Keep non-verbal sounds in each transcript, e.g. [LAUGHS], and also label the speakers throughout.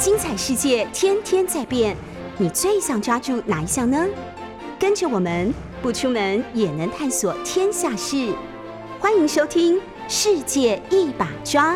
Speaker 1: 精彩世界天天在变，你最想抓住哪一项呢？跟着我们不出门也能探索天下事，欢迎收听《世界一把抓》。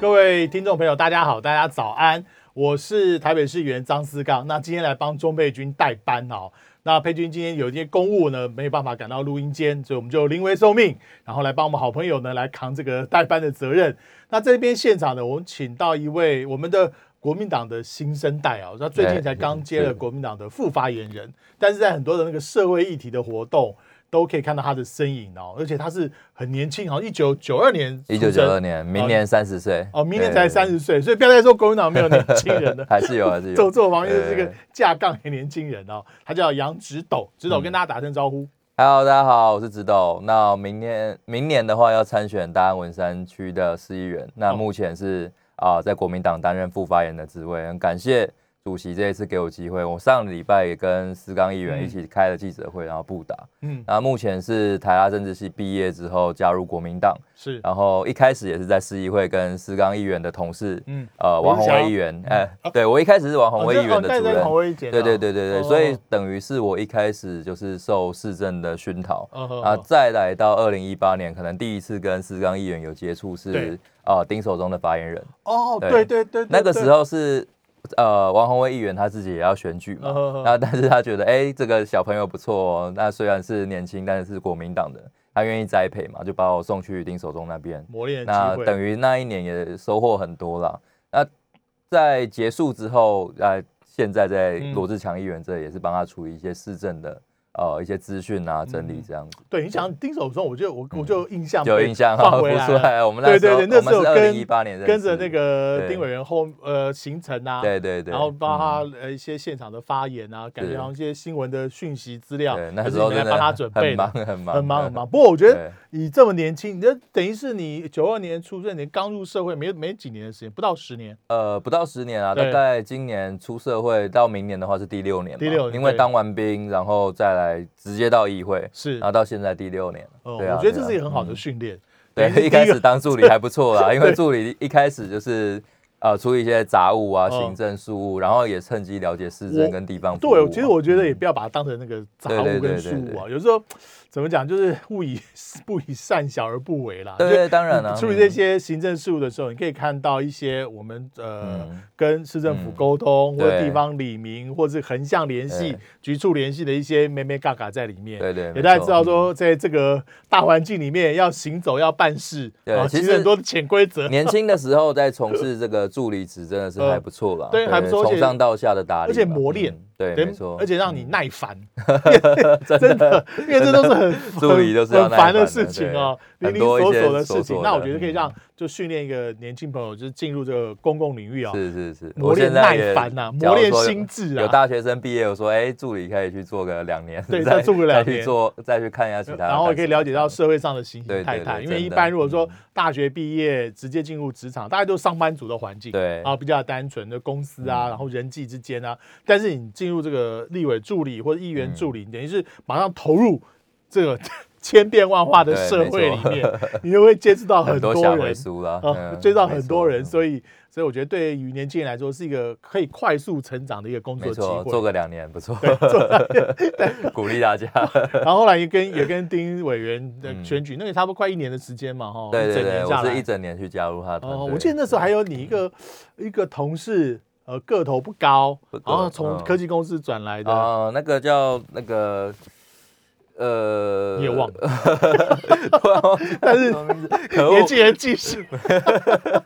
Speaker 2: 各位听众朋友，大家好，大家早安，我是台北市议员张思刚。那今天来帮钟佩君代班哦。那佩君今天有一些公务呢，没有办法赶到录音间，所以我们就临危受命，然后来帮我们好朋友呢来扛这个代班的责任。那这边现场呢，我们请到一位我们的国民党的新生代啊，他最近才刚接了国民党的副发言人，但是在很多的那个社会议题的活动。都可以看到他的身影哦，而且他是很年轻，好像一九九二年，
Speaker 3: 一九九二年，明年三十岁
Speaker 2: 哦，明年才三十岁，所以不要再说国民党没有年轻人了，[LAUGHS]
Speaker 3: 还是有，还是有。[LAUGHS]
Speaker 2: 做做房业这个架杠的年轻人哦，他叫杨直斗，直斗跟大家打声招呼。
Speaker 3: Hello，大家好，我是直斗。那明年明年的话要参选大安文山区的市议员，那目前是啊在国民党担任副发言的职位，很感谢。主席这一次给我机会，我上礼拜也跟思刚议员一起开了记者会，然后布达。嗯，然后目前是台大政治系毕业之后加入国民党，
Speaker 2: 是，
Speaker 3: 然后一开始也是在市议会跟思刚议员的同事，嗯，呃，王宏威议员，哎，对我一开始是王宏威议员的主任，对对对对对，所以等于是我一开始就是受市政的熏陶，啊，再来到二零一八年，可能第一次跟思刚议员有接触是啊丁守中的发言人，
Speaker 2: 哦，对对对，
Speaker 3: 那个时候是。呃，王宏威议员他自己也要选举嘛，那但是他觉得，哎，这个小朋友不错哦，那虽然是年轻，但是是国民党的，他愿意栽培嘛，就把我送去丁守中那边
Speaker 2: 磨练。
Speaker 3: 那等于那一年也收获很多了。那在结束之后，呃，现在在罗志强议员这也是帮他处理一些市政的。呃，一些资讯啊，整理这样子。
Speaker 2: 对你讲丁守中，我就我我就印象
Speaker 3: 有印象
Speaker 2: 放回来。
Speaker 3: 我们对对对，
Speaker 2: 那时候跟
Speaker 3: 一八年
Speaker 2: 跟着那个丁委员后呃行程啊，
Speaker 3: 对对对，
Speaker 2: 然后帮他呃一些现场的发言啊，感觉好像一些新闻的讯息资料，对
Speaker 3: 那时候
Speaker 2: 来帮他准备，
Speaker 3: 很忙很忙
Speaker 2: 很忙很忙。不过我觉得你这么年轻，你这等于是你九二年出生，你刚入社会没没几年的时间，不到十年。
Speaker 3: 呃，不到十年啊，大概今年出社会到明年的话是第六年，
Speaker 2: 第六，
Speaker 3: 因为当完兵，然后再来直接到。议会
Speaker 2: 是，
Speaker 3: 然后到现在第六年了。对
Speaker 2: 啊，我觉得这是一个很好的训练。
Speaker 3: 对，一开始当助理还不错啦，[LAUGHS] 因为助理一开始就是呃处理一些杂物啊、行政事务，然后也趁机了解市政跟地方。
Speaker 2: 对，其实我觉得也不要把它当成那个杂物跟事务啊，有时候。怎么讲？就是勿以 [LAUGHS] 不以善小而不为啦。
Speaker 3: 对，当然了。
Speaker 2: 处理这些行政事务的时候，你可以看到一些我们呃跟市政府沟通，或者地方里民，或是横向联系、局处联系的一些咩咩嘎嘎在里面。
Speaker 3: 对对。
Speaker 2: 也大家知道说，在这个大环境里面要行走、要办事，
Speaker 3: 对，
Speaker 2: 其实很多潜规则。
Speaker 3: 年轻的时候在从事这个助理职，真的是 [LAUGHS] 还不错了。
Speaker 2: 对，还不错。
Speaker 3: 从上到下的打理，
Speaker 2: 而且磨练。
Speaker 3: 对，没错，
Speaker 2: 而且让你耐烦 [LAUGHS] [LAUGHS] 真的，因为这都是很 [LAUGHS]
Speaker 3: 助理都是
Speaker 2: 很烦的事情哦，零零琐琐的事情。那我觉得可以让就训练一个年轻朋友，就是进入这个公共领域啊，
Speaker 3: 是是是，
Speaker 2: 磨练耐烦呐，磨练心智啊。
Speaker 3: 有大学生毕业，我说，哎，助理可以去做个两年，
Speaker 2: 对，[LAUGHS] 再做个两
Speaker 3: 年，做再去看一下其他，
Speaker 2: 然后也可以了解到社会上的形形态态。因为一般如果说大学毕业直接进入职场，大家都是上班族的环境，
Speaker 3: 对，
Speaker 2: 啊，比较单纯的公司啊，然后人际之间啊，但是你进入这个立委助理或者议员助理，等于是马上投入这个千变万化的社会里面，[LAUGHS] 你就会接触到很多人，[LAUGHS]
Speaker 3: 啊，
Speaker 2: 接触到很多人，所以，所以我觉得对于年轻人来说是一个可以快速成长的一个工作机会，
Speaker 3: 做个两年不错，[LAUGHS] 鼓励大家。
Speaker 2: 然后后来也跟也跟丁委员的选举，那也差不多快一年的时间嘛，哈，
Speaker 3: 对对对，我是一整年去加入他。哦，
Speaker 2: 我记得那时候还有你一个一个同事。呃，个头不高，然后从科技公司转来的。
Speaker 3: 啊，那个叫那个，呃，
Speaker 2: 你也忘了，[LAUGHS] 但是年轻人记性，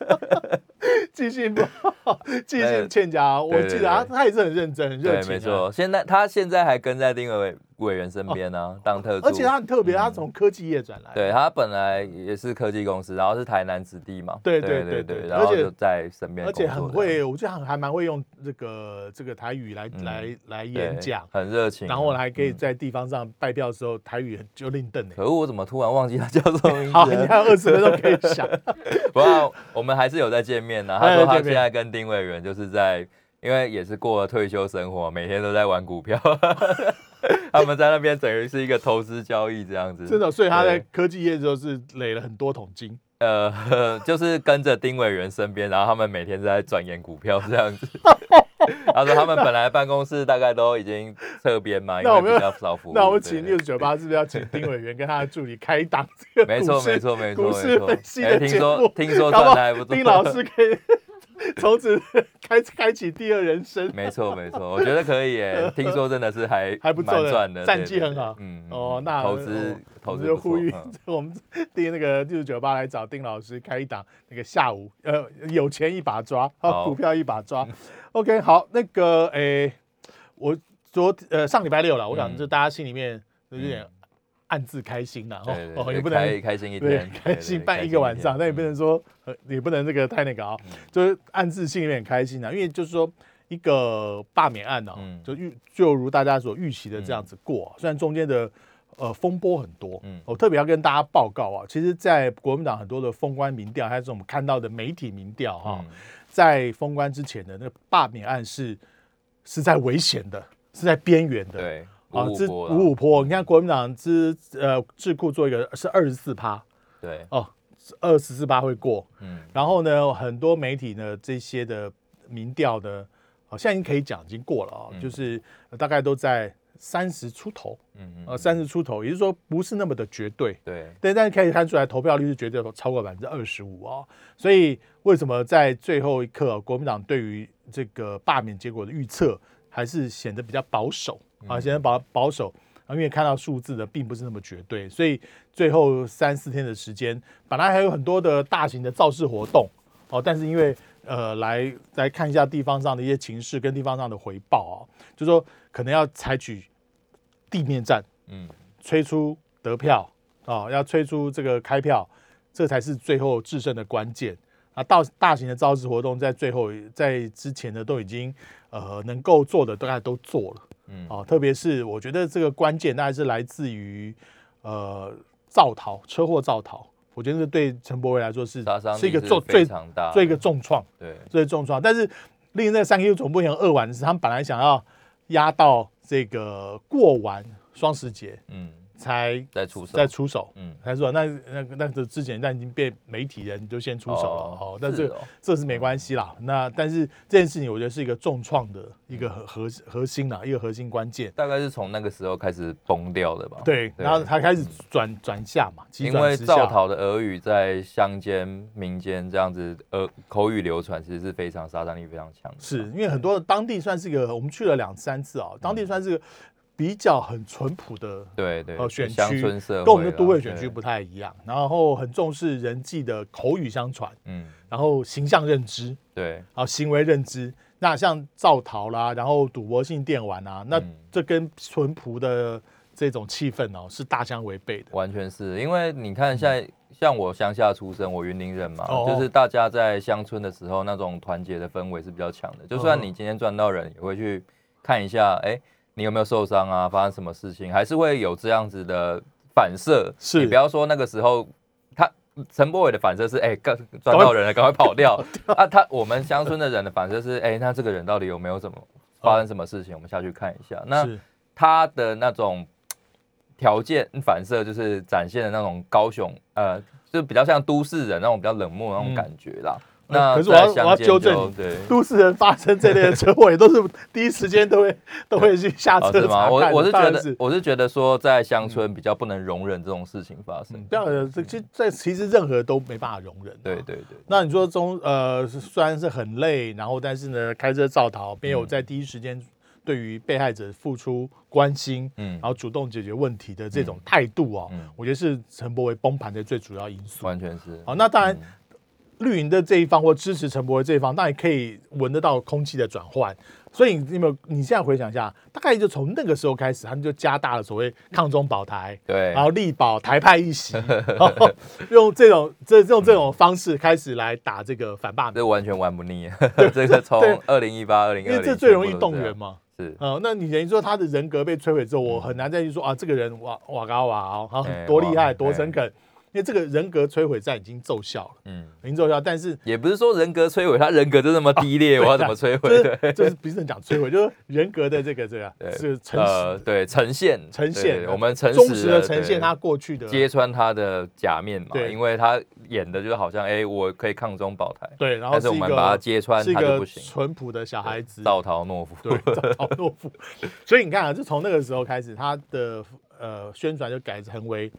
Speaker 2: [LAUGHS] 记性不好，记性欠佳。我记得他他也是很认真，很热情。
Speaker 3: 没错，现在他现在还跟在丁伟。委员身边呢，当特助，
Speaker 2: 而且他很特别，他从科技业转来，
Speaker 3: 对他本来也是科技公司，然后是台南子弟嘛，
Speaker 2: 对对对对，
Speaker 3: 然后就在身边，
Speaker 2: 而且很会，我觉得还蛮会用这个这个台语来来来演讲，
Speaker 3: 很热情，
Speaker 2: 然后还可以在地方上拜票的时候台语就令邓
Speaker 3: 可恶，我怎么突然忘记他叫什么名字？
Speaker 2: 好，你还有二十分钟可以想，[LAUGHS]
Speaker 3: 不过我们还是有在见面呢。他说他现在跟丁委员就是在，因为也是过了退休生活，每天都在玩股票。[LAUGHS] 他们在那边等于是一个投资交易这样子，
Speaker 2: 真的，所以他在科技业之后是累了很多桶金。
Speaker 3: 呃，[LAUGHS] 就是跟着丁委员身边，然后他们每天都在钻研股票这样子。[LAUGHS] 他说他们本来办公室大概都已经侧边嘛，因为比较少服务。
Speaker 2: 那我们请六十九八是不是要请丁委员跟他的助理开一档这个
Speaker 3: 没错没错没错
Speaker 2: 股市
Speaker 3: 没错
Speaker 2: 分析
Speaker 3: 哎听？说听说
Speaker 2: 搞不好
Speaker 3: 赚的还不错
Speaker 2: 丁老师可以 [LAUGHS] 从此开开启第二人生。
Speaker 3: 没错没错，我觉得可以耶。[LAUGHS] 听说真的是还
Speaker 2: 还不错的
Speaker 3: 赚的，
Speaker 2: 战绩很好
Speaker 3: 嗯，
Speaker 2: 哦，那
Speaker 3: 投资投资
Speaker 2: 就呼吁
Speaker 3: 嗯 [LAUGHS]
Speaker 2: 我们订那个六十九八来找丁老师开一档那个下午呃有钱一把抓，
Speaker 3: 好
Speaker 2: 股票一把抓。OK，好，那个诶，我昨呃上礼拜六了，我想
Speaker 3: 嗯
Speaker 2: 就大家心里面有点暗自开心了哦，也不能。
Speaker 3: 开开心一
Speaker 2: 对
Speaker 3: 天，，
Speaker 2: 开心办一个晚上，但也不能说，呃，也不能这个太那个啊，
Speaker 3: 嗯。
Speaker 2: 就是暗自心里面很开心啊，因为就是说一个罢免案呢、
Speaker 3: 嗯。
Speaker 2: 就预就如大家所预期的这样子过，虽然中间的呃风波很多，
Speaker 3: 嗯
Speaker 2: 我特别要跟大家报告啊，其实，在国民党很多的封关民调，还是我们看到的媒体民调哈、
Speaker 3: 嗯
Speaker 2: 在封关之前的那个罢免案是是在危险的，是在边缘的，
Speaker 3: 对，
Speaker 2: 啊，之
Speaker 3: 五五
Speaker 2: 坡，你看国民党之呃智库做一个是二十四趴。
Speaker 3: 对，
Speaker 2: 哦，二十四趴会过，
Speaker 3: 嗯。
Speaker 2: 然后呢，很多媒体呢这些的民调呢，好、现在已经可以讲已经过了啊、
Speaker 3: 嗯。
Speaker 2: 就是呃大概都在三十出头，
Speaker 3: 嗯嗯
Speaker 2: 呃，三十出头，也就是说不是那么的绝对。
Speaker 3: 对，
Speaker 2: 但但是可以看出来，投票率是绝对超过百分之二十五哦。所以为什么在最后一刻，国民党对于这个罢免结果的预测还是显得比较保守啊，显得保保守啊，因为看到数字的并不是那么绝对，所以最后三四天的时间，本来还有很多的大型的造势活动哦，但是因为呃来来看一下地方上的一些情势跟地方上的回报啊，就说可能要采取地面战。
Speaker 3: 嗯
Speaker 2: 催出得票啊、要催出这个开票，这才是最后制胜的关键。啊，到大型的造势活动在最后在之前呢都已经呃能够做的大概都做了
Speaker 3: 嗯
Speaker 2: 啊，特别是我觉得这个关键大概是来自于呃造逃车祸造逃，我觉得这对陈柏维来说是是一个重最
Speaker 3: 常大，
Speaker 2: 最一个重创。
Speaker 3: 对，
Speaker 2: 最重创。但是令那三 Q 总部很扼腕的是，他们本来想要压到这个过完双十节
Speaker 3: 嗯，
Speaker 2: 才
Speaker 3: 再出手，
Speaker 2: 再出手。
Speaker 3: 嗯，
Speaker 2: 才说那那那这之前但已经被媒体人就先出手了哦，但这
Speaker 3: 是哦
Speaker 2: 这是没关系啦。那但是这件事情我觉得是一个重创的一个核核核心啦，一个核心关键。
Speaker 3: 大概是从那个时候开始崩掉的吧？
Speaker 2: 对，然后他开始转转下嘛，急
Speaker 3: 因为造逃的俄语在乡间、民间这样子，呃，口语流传，其实是非常杀伤力非常强的。
Speaker 2: 是因为很多的当地算是一个，我们去了两三次啊，当地算是个比较很淳朴的
Speaker 3: 对对，
Speaker 2: 呃选区跟我们的都会选区不太一样，然后很重视人际的口语相传，
Speaker 3: 嗯，
Speaker 2: 然后形象认知，
Speaker 3: 对，
Speaker 2: 啊行为认知。那像造逃啦，然后赌博性电玩啊，那
Speaker 3: 嗯。
Speaker 2: 这跟淳朴的这种气氛哦是大相违背的。
Speaker 3: 完全是。因为你看，现在像我乡下出生，我云林人嘛，就是大家在乡村的时候，那种团结的氛围是比较强的。就算
Speaker 2: 嗯。
Speaker 3: 你今天赚到人，也会去看一下，哎，你有没有受伤啊？发生什么事情？还是会有这样子的反射。
Speaker 2: 是
Speaker 3: 你不要说那个时候他。陈柏伟的反射是，哎、赶赚到人了，赶快跑掉。[LAUGHS] 啊，他我们乡村的人的反射是，哎、那这个人到底有没有怎么发生什么事情？我们下去看一下。那他的那种条件反射，就是展现的那种高雄，呃，就比较像都市人那种比较冷漠那种感觉啦。
Speaker 2: 呃
Speaker 3: 那
Speaker 2: 可是我要我要纠正你
Speaker 3: 对。
Speaker 2: 都市人发生这类的车祸，也都是第一时间都会都会去下
Speaker 3: 哦，
Speaker 2: 车
Speaker 3: 是吗？我我是觉得我是觉得说，在乡村比较不能容忍这种事情发生
Speaker 2: 嗯。不要这这这其实任何都没办法容忍。
Speaker 3: 对。对对，
Speaker 2: 那你说中呃虽然是很累，然后但是呢开车造逃，没有
Speaker 3: 嗯
Speaker 2: 在第一时间对于被害者付出关心，
Speaker 3: 嗯
Speaker 2: 然，后主动解决问题的这种态度啊，
Speaker 3: 嗯
Speaker 2: 我觉得是陈柏惟崩盘的最主要因素。
Speaker 3: 完全是。
Speaker 2: 好，那当然
Speaker 3: 嗯
Speaker 2: 绿营的这一方或支持陈柏惟这一方，当然可以闻得到空气的转换。所以你有没有？你现在回想一下，大概就从那个时候开始，他们就加大了所谓抗中保台，
Speaker 3: 对
Speaker 2: 然，后力保台派一席，[LAUGHS] 然后用这种这这种这种方式开始来打这个反罢免，
Speaker 3: 这完全玩不腻。[LAUGHS] 这个从二零一八、二零
Speaker 2: 因为这最容易动员嘛。
Speaker 3: 是，
Speaker 2: 嗯，那你等于说他的人格被摧毁之后，我
Speaker 3: 嗯
Speaker 2: 很难再去说啊，这个人哇哇高哇哦，好
Speaker 3: 哎 [LAUGHS]
Speaker 2: 多厉害，
Speaker 3: 哇
Speaker 2: 多诚恳。因为这个人格摧毁战已经奏效了，
Speaker 3: 嗯，
Speaker 2: 已经奏效，但是
Speaker 3: 也不是说人格摧毁，他人格就那么 [LAUGHS] 低劣，我要怎么摧毁？
Speaker 2: 就 [LAUGHS] 就是不是讲摧毁，就是人格的这个这个是诚
Speaker 3: 呃，
Speaker 2: 实
Speaker 3: 对，呈现，
Speaker 2: 呈现
Speaker 3: 我们诚实
Speaker 2: 忠实的呈
Speaker 3: 对
Speaker 2: 现他过去的
Speaker 3: 揭穿他的假面嘛，因为他演的就好像，哎，我可以抗中保台，
Speaker 2: 对，然后
Speaker 3: 但是我
Speaker 2: 一
Speaker 3: 们把他揭穿，
Speaker 2: 是一个
Speaker 3: 他就不行，
Speaker 2: 淳朴的小孩子，
Speaker 3: 造逃懦夫，
Speaker 2: 对，赵桃诺夫。所以你看啊，就从那个时候开始，他的呃宣传就改成为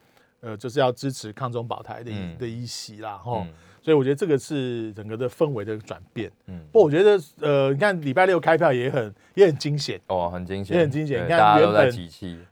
Speaker 2: 呃就是要支持抗中保台的的一席啦，吼。
Speaker 3: 嗯
Speaker 2: 所以我觉得这个是整个的氛围的转变。
Speaker 3: 嗯，
Speaker 2: 不过我觉得呃，你看礼拜六开票也很也很惊险。
Speaker 3: 哦，很惊险，
Speaker 2: 也很惊险你看原本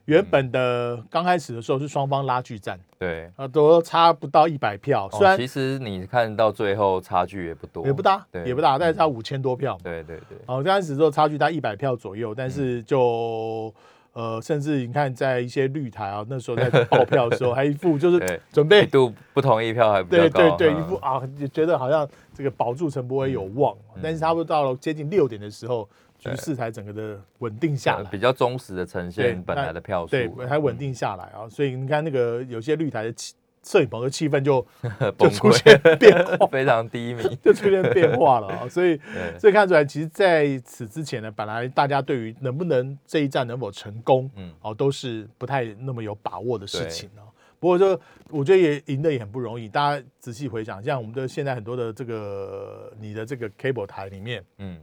Speaker 2: 原本的刚开始的时候是双方拉锯战，
Speaker 3: 对。
Speaker 2: 啊，都差不到一百票，虽
Speaker 3: 哦，
Speaker 2: 然
Speaker 3: 其实你看到最后差距也不多，
Speaker 2: 也不大，
Speaker 3: 对
Speaker 2: 也不大，但是差
Speaker 3: 嗯
Speaker 2: 五千多票嘛。
Speaker 3: 对对对，
Speaker 2: 哦，刚开始的时候差距大概一百票左右，但是就、呃，甚至你看在一些绿台啊，那时候在报票的时候，[LAUGHS] 还一副就是准备
Speaker 3: 一度不同意票还
Speaker 2: 对，对对，
Speaker 3: 嗯。
Speaker 2: 一副啊，就觉得好像这个保住陈柏威有望，但是差不多到了接近六点的时候，局势才整个的稳定下来
Speaker 3: 呃比。较忠实的呈现本来的票数，
Speaker 2: 对，还稳定下来啊，所以你看那个有些绿台的气摄影棚的气氛就 [LAUGHS] 就出现
Speaker 3: 溃，
Speaker 2: 变化，[LAUGHS]
Speaker 3: 非常低迷，[LAUGHS]
Speaker 2: 就出现变化了啊，所以，所以看出来，其实在此之前呢，本来大家对于能不能这一战能否成功，
Speaker 3: 嗯
Speaker 2: 哦，都是不太那么有把握的事情哦。不过就我觉得也赢得也很不容易，大家仔细回想，像我们的现在很多的这个你的这个 cable 台里面，
Speaker 3: 嗯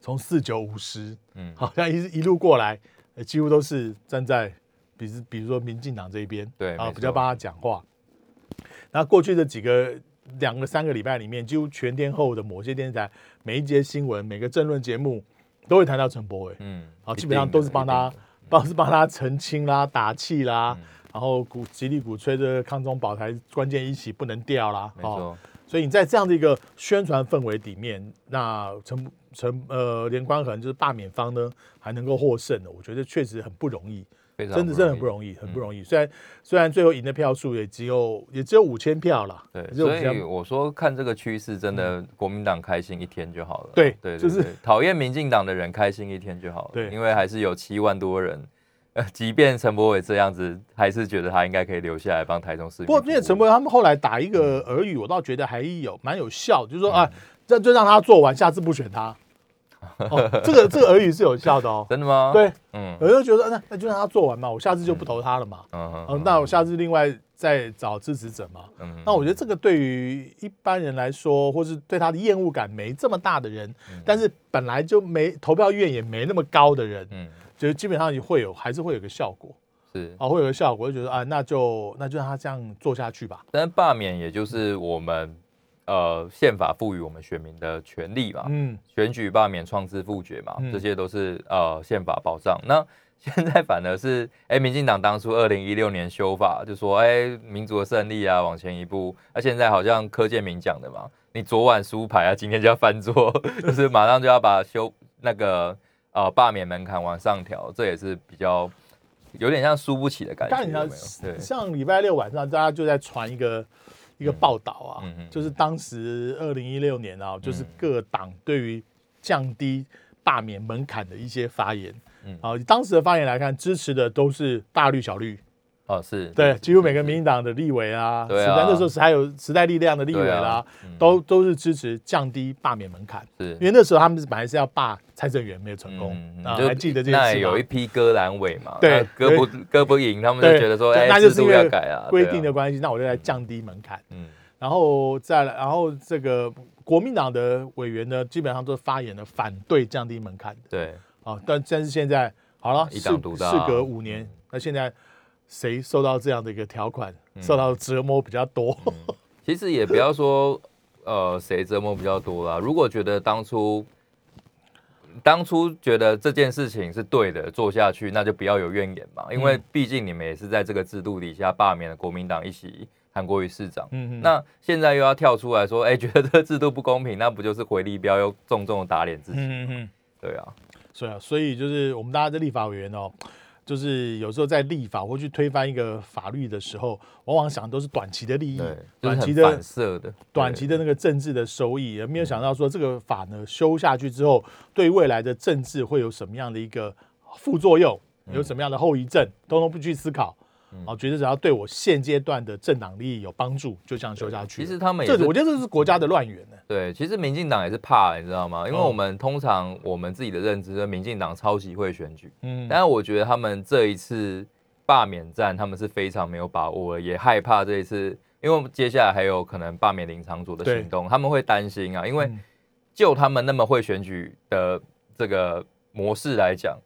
Speaker 2: 从四九五十，
Speaker 3: 嗯，
Speaker 2: 好像一一路过来，呃几乎都是站在比如比如说民进党这一边，啊，
Speaker 3: 对啊
Speaker 2: 比较帮他讲话。那过去的几个两个三个礼拜里面，几乎全天候的某些电视台每一节新闻、每个政论节目都会谈到陈柏伟，
Speaker 3: 嗯，
Speaker 2: 好，
Speaker 3: 一
Speaker 2: 基本上都是帮他帮是帮他澄清啦、打气啦，
Speaker 3: 嗯
Speaker 2: 然后鼓极力鼓吹这个抗中保台关键一起不能掉啦，哦
Speaker 3: 没错，
Speaker 2: 所以你在这样的一个宣传氛围里面，那陈陈呃连关恒就是罢免方呢还能够获胜的，我觉得确实很不容易，
Speaker 3: 非常
Speaker 2: 真的真的很不容易，很不容易。虽然虽然最后赢的票数也只有也只有五千票啦，
Speaker 3: 对，所
Speaker 2: 5000票
Speaker 3: 以我说看这个趋势，真的国民党开心一天就好了。
Speaker 2: 对
Speaker 3: 对，
Speaker 2: 就是
Speaker 3: 讨厌民进党的人开心一天就好了。
Speaker 2: 对
Speaker 3: 因为还是有七万多人，呃，即便陈柏伟这样子，还是觉得他应该可以留下来帮台中市民。
Speaker 2: 不过因为陈柏伟他们后来打一个耳语，我倒觉得还有蛮有效，就是说
Speaker 3: 嗯
Speaker 2: 啊，这就让他做完，下次不选他。哦，这个这个耳语是有效的哦。[LAUGHS]
Speaker 3: 真的吗？，
Speaker 2: 对，
Speaker 3: 嗯
Speaker 2: 有人就觉得那那就让他做完嘛，我下次就不投他了嘛。
Speaker 3: 嗯哼
Speaker 2: 哦，那我下次另外再找支持者嘛。
Speaker 3: 嗯
Speaker 2: 那我觉得这个对于一般人来说，或是对他的厌恶感没这么大的人，但是本来就没投票意愿也没那么高的人，
Speaker 3: 嗯
Speaker 2: 就基本上也会有还是会有个效果
Speaker 3: 是，
Speaker 2: 啊，会有个效果，就觉得啊，那就那就让他这样做下去吧。
Speaker 3: 但是罢免也就是我们呃宪法赋予我们选民的权利嘛，
Speaker 2: 嗯，
Speaker 3: 选举罢免、创制、复决嘛，
Speaker 2: 嗯
Speaker 3: 这些都是呃宪法保障。那 [LAUGHS] 现在反而是，哎、民进党当初二零一六年修法，就说，哎、民族的胜利啊，往前一步。那、现在好像柯建明讲的嘛，你昨晚输牌啊，今天就要翻桌，[LAUGHS] 就是马上就要把修那个呃罢免门槛往上调，这也是比较有点像输不起的感觉，
Speaker 2: 但像礼拜六晚上，大家就在传一个一个报道啊，
Speaker 3: 嗯嗯嗯。
Speaker 2: 就是当时二零一六年啊，就是
Speaker 3: 嗯
Speaker 2: 各党对于降低罢免门槛的一些发言。
Speaker 3: 嗯。
Speaker 2: 啊，以当时的发言来看，支持的都是大绿小绿，
Speaker 3: 哦，是，
Speaker 2: 对，几乎每个民进党的立委啊，时代那时候还有时代力量的立委啦都都是支持降低罢免门槛，
Speaker 3: 是。
Speaker 2: 因为那时候他们本来是要罢蔡政元，没有成功。啊，还记得这
Speaker 3: 那
Speaker 2: 件事吗？
Speaker 3: 有一批割阑尾嘛，
Speaker 2: 对。
Speaker 3: 那割不割不赢，他们就觉得说，哎、
Speaker 2: 那就是
Speaker 3: 制度要改啊，
Speaker 2: 规定的关系，那我就来降低门槛。
Speaker 3: 嗯。
Speaker 2: 然后再来，然后这个国民党的委员呢，基本上都发言的反对降低门槛的。
Speaker 3: 对，
Speaker 2: 啊。但但是现在好了，
Speaker 3: 一
Speaker 2: 事
Speaker 3: 党
Speaker 2: 事隔五年
Speaker 3: 嗯，
Speaker 2: 那现在谁受到这样的一个条款，
Speaker 3: 嗯
Speaker 2: 受到折磨比较多？
Speaker 3: 其实也不要说呃谁折磨比较多啦。如果觉得当初当初觉得这件事情是对的，做下去，那就不要有怨言嘛。因为
Speaker 2: 嗯
Speaker 3: 毕竟你们也是在这个制度底下罢免了国民党一席韩国瑜市长。
Speaker 2: 嗯嗯，
Speaker 3: 那现在又要跳出来说，哎、[LAUGHS] 觉得这个制度不公平，那不就是回力标又重重的打脸自己？
Speaker 2: 嗯嗯嗯，
Speaker 3: 对啊，
Speaker 2: 所以啊，所以就是我们大家的立法委员哦。就是有时候在立法或去推翻一个法律的时候，往往想的都是短期的利益短期的
Speaker 3: 很反射的，
Speaker 2: 短期的那个政治的收益，也没有想到说这个法呢修下去之后，对未来的政治会有什么样的一个副作用，有什么样的后遗症，通通不去思考哦，觉得只要对我现阶段的政党利益有帮助，就这样修下去。
Speaker 3: 其实他们也
Speaker 2: 我觉得这是国家的乱源呢。
Speaker 3: 对，其实民进党也是怕，你知道吗？因为我们通常我们自己的认知，是民进党超级会选举，嗯，但是我觉得他们这一次罢免战，他们是非常没有把握，也害怕这一次，因为接下来还有可能罢免林长佐的行动，他们会担心啊，因为就他们那么会选举的这个模式来讲，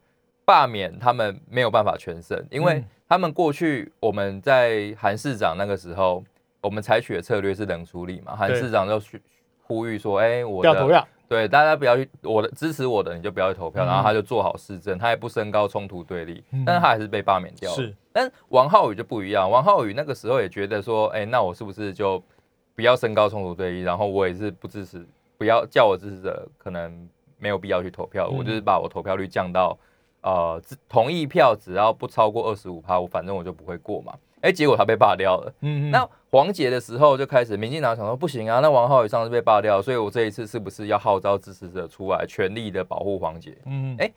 Speaker 3: 罢免他们没有办法全胜，因为他们过去我们在韩市长那个时候，我们采取的策略是冷处理嘛，韩市长就去。呼吁说：“哎，我
Speaker 2: 不要投票，
Speaker 3: 对大家不要去，我的支持我的你就不要去投票。”然后他就做好市政，他也不升高冲突对立，但是他还是被罢免掉了。是，但王浩宇就不一样，王浩宇那个时候也觉得说：“哎，那我是不是就不要升高冲突对立？然后我也是不支持，不要叫我支持者可能没有必要去投票，我就是把我投票率降到呃同意票只要不超过二十五趴，我反正我就不会过嘛。”哎，结果他被罢掉了。嗯，那黄杰的时候就开始，民进党想说不行啊，那王浩宇上次被罢掉，所以我这一次是不是要号召支持者出来，全力的保护黄杰？嗯，哎，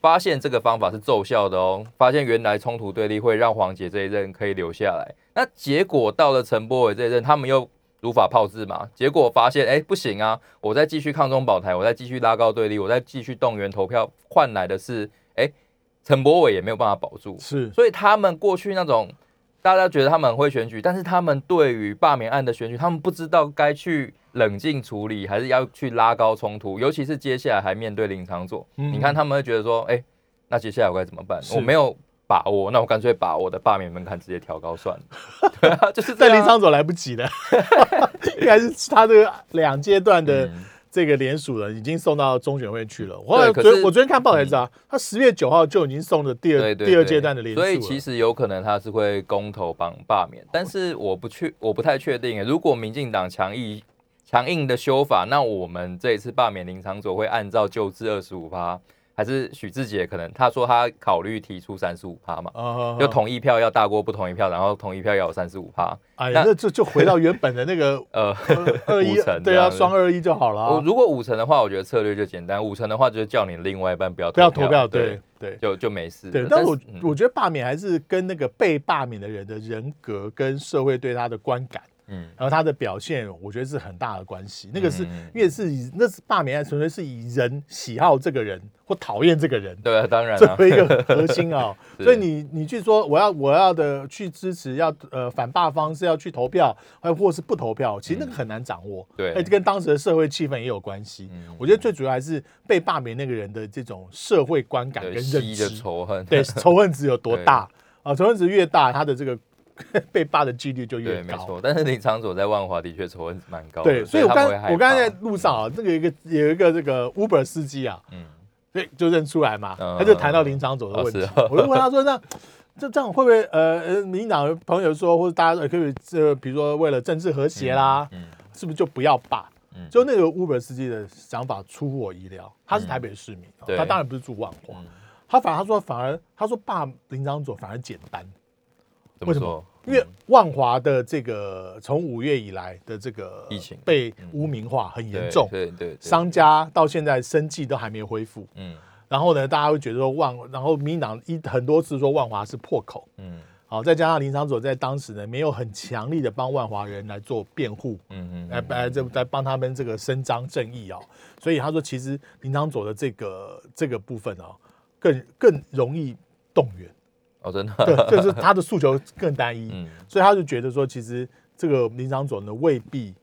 Speaker 3: 发现这个方法是奏效的哦，发现原来冲突对立会让黄杰这一任可以留下来。那结果到了陈柏伟这一任，他们又如法炮制嘛，结果发现哎不行啊，我再继续抗中保台，我再继续拉高对立，我再继续动员投票，换来的是哎陈柏伟也没有办法保住，
Speaker 2: 是，
Speaker 3: 所以他们过去那种。大家觉得他们很会选举，但是他们对于罢免案的选举，他们不知道该去冷静处理，还是要去拉高冲突。尤其是接下来还面对林长佐，你看他们会觉得说：“哎，那接下来我该怎么办？我没有把握，那我干脆把我的罢免门槛直接调高算了。[LAUGHS] ”对啊就是
Speaker 2: 在林昌佐来不及的，[LAUGHS] 应该是他这个两阶段的。这个联署人已经送到中选会去了。我昨我昨天看报才知道，他十月九号就已经送了第二第二阶段的联署。
Speaker 3: 所以其实有可能他是会公投帮罢免，但是我不确我不太确定。如果民进党强硬强硬的修法，那我们这一次罢免林长佐会按照旧制二十五趴。还是许志杰可能他说他考虑提出三十五趴嘛，就同意票要大过不同意票，然后同意票要有三十五趴。
Speaker 2: 哎呀，那这就回到原本的那个 [LAUGHS] 呃二一对啊，双二一就好了。
Speaker 3: 我如果五成的话，我觉得策略就简单。五成的话，就是叫你另外一半不要
Speaker 2: 不要投票，对对，
Speaker 3: 就就没事。
Speaker 2: 对，但我我觉得罢免还是跟那个被罢免的人的人格跟社会对他的观感。嗯，然后他的表现，我觉得是很大的关系。那个是因为是以那是罢免案，纯粹是以人喜好这个人或讨厌这个人，
Speaker 3: 对，当然
Speaker 2: 作为一个核心啊。[LAUGHS] 所以你你去说我要我要的去支持要呃反罢方是要去投票，还或是不投票，其实那个很难掌握。
Speaker 3: 对，
Speaker 2: 跟当时的社会气氛也有关系。我觉得最主要还是被罢免那个人的这种社会观感跟认知，
Speaker 3: 仇恨，
Speaker 2: 对仇恨值有多大 [LAUGHS] 啊？仇恨值越大，他的这个。[LAUGHS] 被罢的几率就越
Speaker 3: 高，没错。但是林长佐在万华的确仇恨蛮高的，
Speaker 2: 对。所以我刚我刚才在路上啊，这个一个有一个这个 Uber 司机啊，嗯，对，就认出来嘛，他就谈到林长佐的问题，我就问他说：“那这这样会不会呃呃，民党朋友说，或者大家可以这比如说为了政治和谐啦，是不是就不要罢？就那个 Uber 司机的想法出乎我意料，他是台北市民，他当然不是住万华，他反而他说反而他说罢林长佐反而简单。”
Speaker 3: 为什么？
Speaker 2: 因为万华的这个从五月以来的这个
Speaker 3: 疫情。
Speaker 2: 被污名化很严重，
Speaker 3: 对对，
Speaker 2: 商家到现在生计都还没有恢复，嗯，然后呢，大家会觉得说万，然后民党一很多次说万华是破口，嗯，好，再加上林长佐在当时呢没有很强力的帮万华人来做辩护，嗯嗯，来来这在帮他们这个伸张正义啊，所以他说其实林长佐的这个这个部分啊，更更容易动员。
Speaker 3: 哦，真的，
Speaker 2: 对，就是他的诉求更单一，嗯，所以他就觉得说，其实这个林长佐呢未必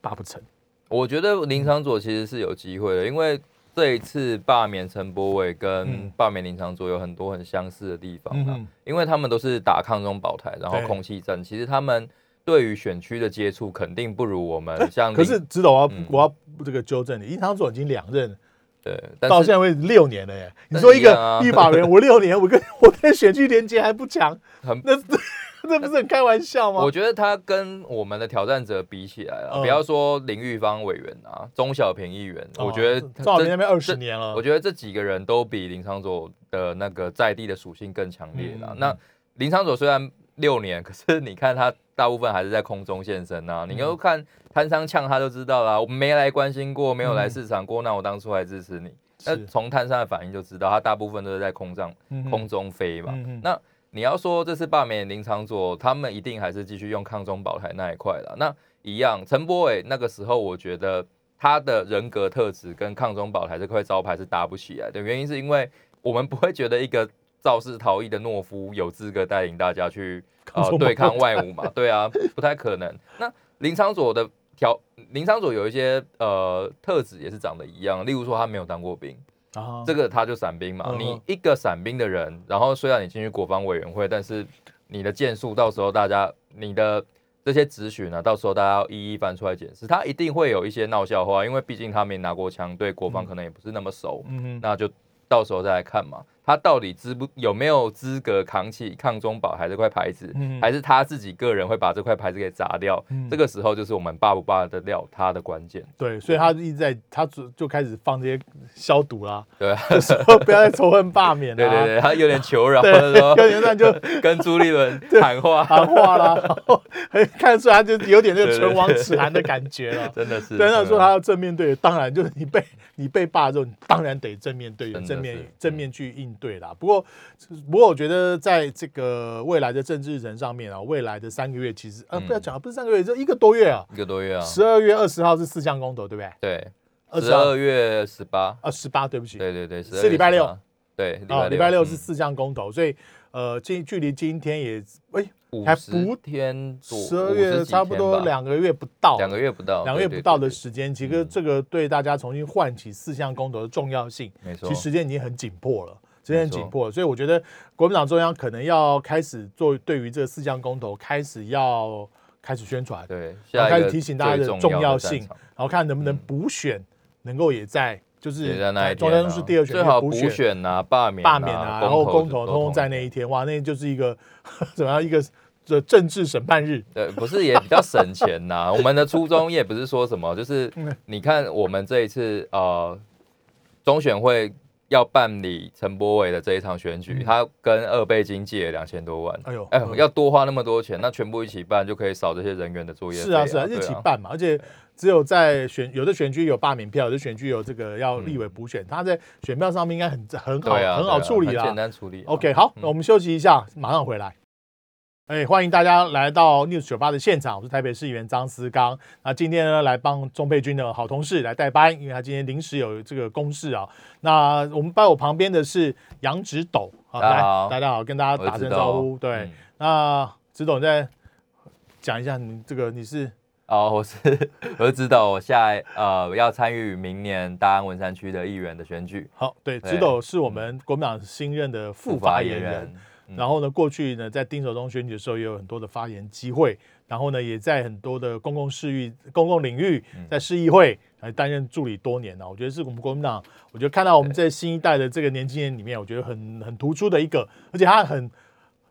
Speaker 2: 罢不成。
Speaker 3: 我觉得林长佐其实是有机会的，因为这一次罢免陈柏伟跟罢免林长佐有很多很相似的地方啊，因为他们都是打抗中保台，然后空气战，其实他们对于选区的接触肯定不如我们。像
Speaker 2: 可是，指导我要我要这个纠正你，林长佐已经两任。
Speaker 3: 对，
Speaker 2: 到现在为止六年了耶！你说一个立法人，我六年，我跟我跟选区连接还不强，那 [LAUGHS] 那不是很开玩笑吗？
Speaker 3: 我觉得他跟我们的挑战者比起来啊，不要说林玉芳委员啊，钟小平议员，我觉得
Speaker 2: 钟小平那边二十年了，
Speaker 3: 我觉得这几个人都比林昌佐的那个在地的属性更强烈了。那林昌佐虽然六年，可是你看他大部分还是在空中现身啊，你又看。摊商呛他就知道了，我没来关心过，没有来市场过，那我当初还支持你。那从摊商的反应就知道，他大部分都是在空上空中飞嘛。那你要说这次罢免林长佐，他们一定还是继续用抗中保台那一块了。那一样，陈柏伟那个时候，我觉得他的人格特质跟抗中保台这块招牌是搭不起来的。原因是因为我们不会觉得一个肇事逃逸的懦夫有资格带领大家去 [LAUGHS] 呃对抗外侮嘛？对啊，不太可能。那林昌佐的条，林昌佐有一些呃特质也是长得一样，例如说他没有当过兵。啊，这个他就伞兵嘛，你一个伞兵的人，然后虽然你进去国防委员会，但是你的剑术到时候大家你的这些咨询呢，到时候大家要一一翻出来检视，他一定会有一些闹笑话，因为毕竟他没拿过枪，对国防可能也不是那么熟，嗯那就到时候再来看嘛。他到底资不有没有资格扛起抗中保台这块牌子，还是他自己个人会把这块牌子给砸掉？这个时候就是我们罢不罢得了他的关键。
Speaker 2: 对，所以他一直在，他就就开始放这些消毒啦，
Speaker 3: 对，
Speaker 2: 说不要再仇恨罢免了。[LAUGHS]
Speaker 3: 对对对，他有点求饶，[LAUGHS]
Speaker 2: 说有点就 [LAUGHS]
Speaker 3: 跟朱立伦喊话
Speaker 2: 喊话啦，然后看得出来就有点那个唇亡齿寒的感觉了。
Speaker 3: 真的是，
Speaker 2: 真的说他要正面对，当然就是你被你被罢之后，你当然得正面对，正面正面去应对啦。不过。不过我觉得在这个未来的政治日程上面啊，未来的三个月其实呃不要讲，不是三个月，就一个多月啊，
Speaker 3: 一个多月啊。
Speaker 2: 十二月二十号是四项公投，对不对？
Speaker 3: 对，十二月十八
Speaker 2: 啊，十八，对不起，
Speaker 3: 对对对，
Speaker 2: 是礼拜六，
Speaker 3: 对，啊
Speaker 2: 礼拜六是四项公投，所以呃，今距离今天也哎
Speaker 3: 还不天，
Speaker 2: 十二月差不多两个月不到，
Speaker 3: 两个月不到，
Speaker 2: 两个月不到的时间，其实这个对大家重新唤起四项公投的重要性，
Speaker 3: 没错，
Speaker 2: 其实时间已经很紧迫了。时间紧迫，所以我觉得国民党中央可能要开始做对于这个四项公投开始要开始宣传，
Speaker 3: 对，
Speaker 2: 开始提醒大家的重要性，然后看能不能补选能够也在就是中央是第二选，
Speaker 3: 最好补选啊，罢免
Speaker 2: 罢免啊，然后公投通通在那一天，哇，那就是一个 [LAUGHS] 怎么样一个这政治审判日？
Speaker 3: 对，不是也比较省钱呐？[LAUGHS] 我们的初衷也不是说什么，就是你看我们这一次呃中选会。要办理陈柏伟的这一场选举，他跟二倍经借了两千多万。哎呦，哎，要多花那么多钱，那全部一起办就可以少这些人员的作业。
Speaker 2: 是啊，是啊，一起办嘛。而且只有在选有的选区有罢免票，有的选区有这个要立委补选，他在选票上面应该很很好，很好处理啦，
Speaker 3: 简单处理。
Speaker 2: OK，好，那我们休息一下，马上回来。哎，欢迎大家来到 News 酒吧的现场，我是台北市议员张思刚。那今天呢，来帮钟佩君的好同事来代班，因为他今天临时有这个公事啊。那我们在我旁边的是杨直斗，
Speaker 3: 来，
Speaker 2: 大家好，跟大家打声招呼。对，那直斗再讲一下，你这个你是
Speaker 3: 哦，我是我是直斗，我下呃要参与明年大安文山区的议员的选举。
Speaker 2: 好，对，直斗是我们国民党新任的副发言人。然后呢，过去呢，在丁守中选举的时候，也有很多的发言机会。然后呢，也在很多的公共事域、公共领域，在市议会来担任助理多年了。我觉得是我们国民党，我觉得看到我们在新一代的这个年轻人里面，我觉得很很突出的一个，而且他很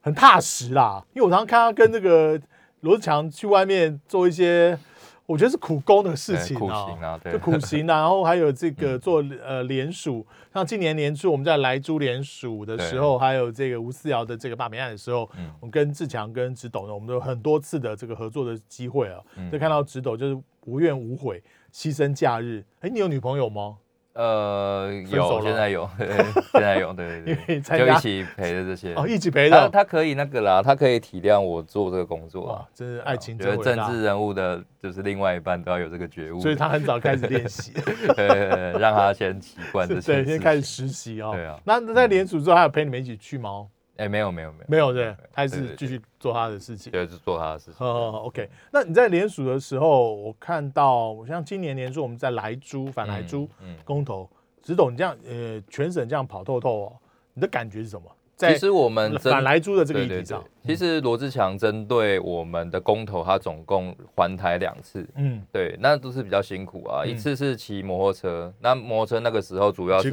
Speaker 2: 很踏实啦。因为我常常看他跟这个罗志强去外面做一些。我觉得是苦工的事情
Speaker 3: 啊，
Speaker 2: 就苦行啊，然后还有这个做呃联署，像今年年初我们在来珠联署的时候，还有这个吴思瑶的这个罢免案的时候，我们跟志强跟直斗呢，我们都有很多次的这个合作的机会啊，就看到直斗就是无怨无悔，牺牲假日。哎，你有女朋友吗？
Speaker 3: 呃，有，现在有，[LAUGHS] 现在有，对对对，[LAUGHS] 就一起陪着这些，
Speaker 2: 哦，一起陪着，
Speaker 3: 他可以那个啦，他可以体谅我做这个工作，啊，
Speaker 2: 真是爱情。
Speaker 3: 觉得政治人物的，就是另外一半都要有这个觉悟，
Speaker 2: 所以他很早开始练习，[LAUGHS]
Speaker 3: 对，让他先习惯这些，
Speaker 2: 对，先开始实习哦。
Speaker 3: 对啊，
Speaker 2: 那在联署之后，还有陪你们一起去吗？
Speaker 3: 哎，没有没有没有
Speaker 2: 没有对，还是继续做他的事情，
Speaker 3: 对，是做他的事情。
Speaker 2: 哦，OK。那你在联署的时候，我看到，像今年年初我们在莱猪反莱猪公投。直董，你这样呃，全省这样跑透透哦，你的感觉是什么？
Speaker 3: 其实我们
Speaker 2: 反来租的这个议题上，
Speaker 3: 其实罗志强针对我们的公投，他总共环台两次，嗯，对，那都是比较辛苦啊。一次是骑摩托车，那摩托车那个时候主要是，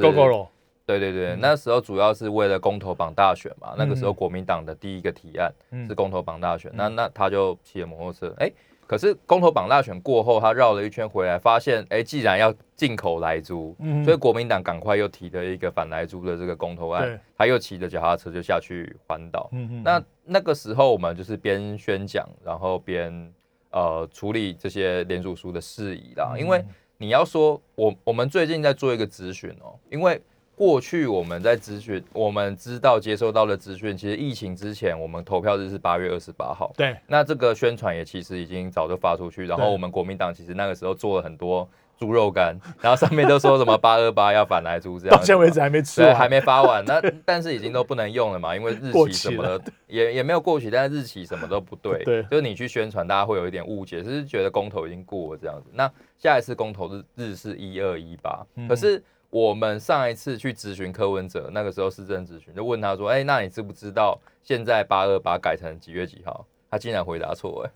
Speaker 3: 对对对，那时候主要是为了公投榜大选嘛。那个时候国民党的第一个提案是公投榜大选，那那他就骑了摩托车，哎。可是公投榜大选过后，他绕了一圈回来，发现，哎，既然要进口来猪，所以国民党赶快又提了一个反来猪的这个公投案，他又骑着脚踏车就下去环岛。那那个时候我们就是边宣讲，然后边呃处理这些联署书的事宜啦。因为你要说，我我们最近在做一个咨询哦，因为过去我们在资讯，我们知道接收到的资讯，其实疫情之前，我们投票日是八月二十八号。
Speaker 2: 对，
Speaker 3: 那这个宣传也其实已经早就发出去，然后我们国民党其实那个时候做了很多猪肉干，[LAUGHS] 然后上面都说什么八二八要反来猪这样，
Speaker 2: 到现在为止还没吃
Speaker 3: 还没发完，那但是已经都不能用了嘛，因为日
Speaker 2: 期
Speaker 3: 期什么的也也没有过期，但是日期什么都不对，
Speaker 2: 对。
Speaker 3: 就是你去宣传，大家会有一点误解，就是觉得公投已经过了这样子。那下一次公投日日是一二一八，
Speaker 2: 嗯。
Speaker 3: 可是我们上一次去咨询柯文哲，那个时候市政咨询，就问他说，哎、那你知不知道现在八二八改成几月几号？他竟然回答错，哎，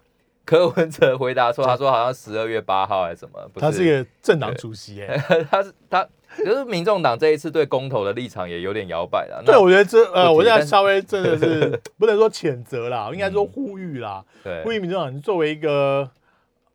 Speaker 3: 柯文哲回答错，他说好像十二月八号还是什么，不
Speaker 2: 他是一个政党主席哎。[LAUGHS]
Speaker 3: 他是他，就是民众党这一次对公投的立场也有点摇摆了。
Speaker 2: 对，
Speaker 3: 那
Speaker 2: 我觉得这呃，我现在稍微真的是 [LAUGHS] 不能说谴责啦，应该说呼吁啦，
Speaker 3: 对
Speaker 2: 呼吁民众党作为一个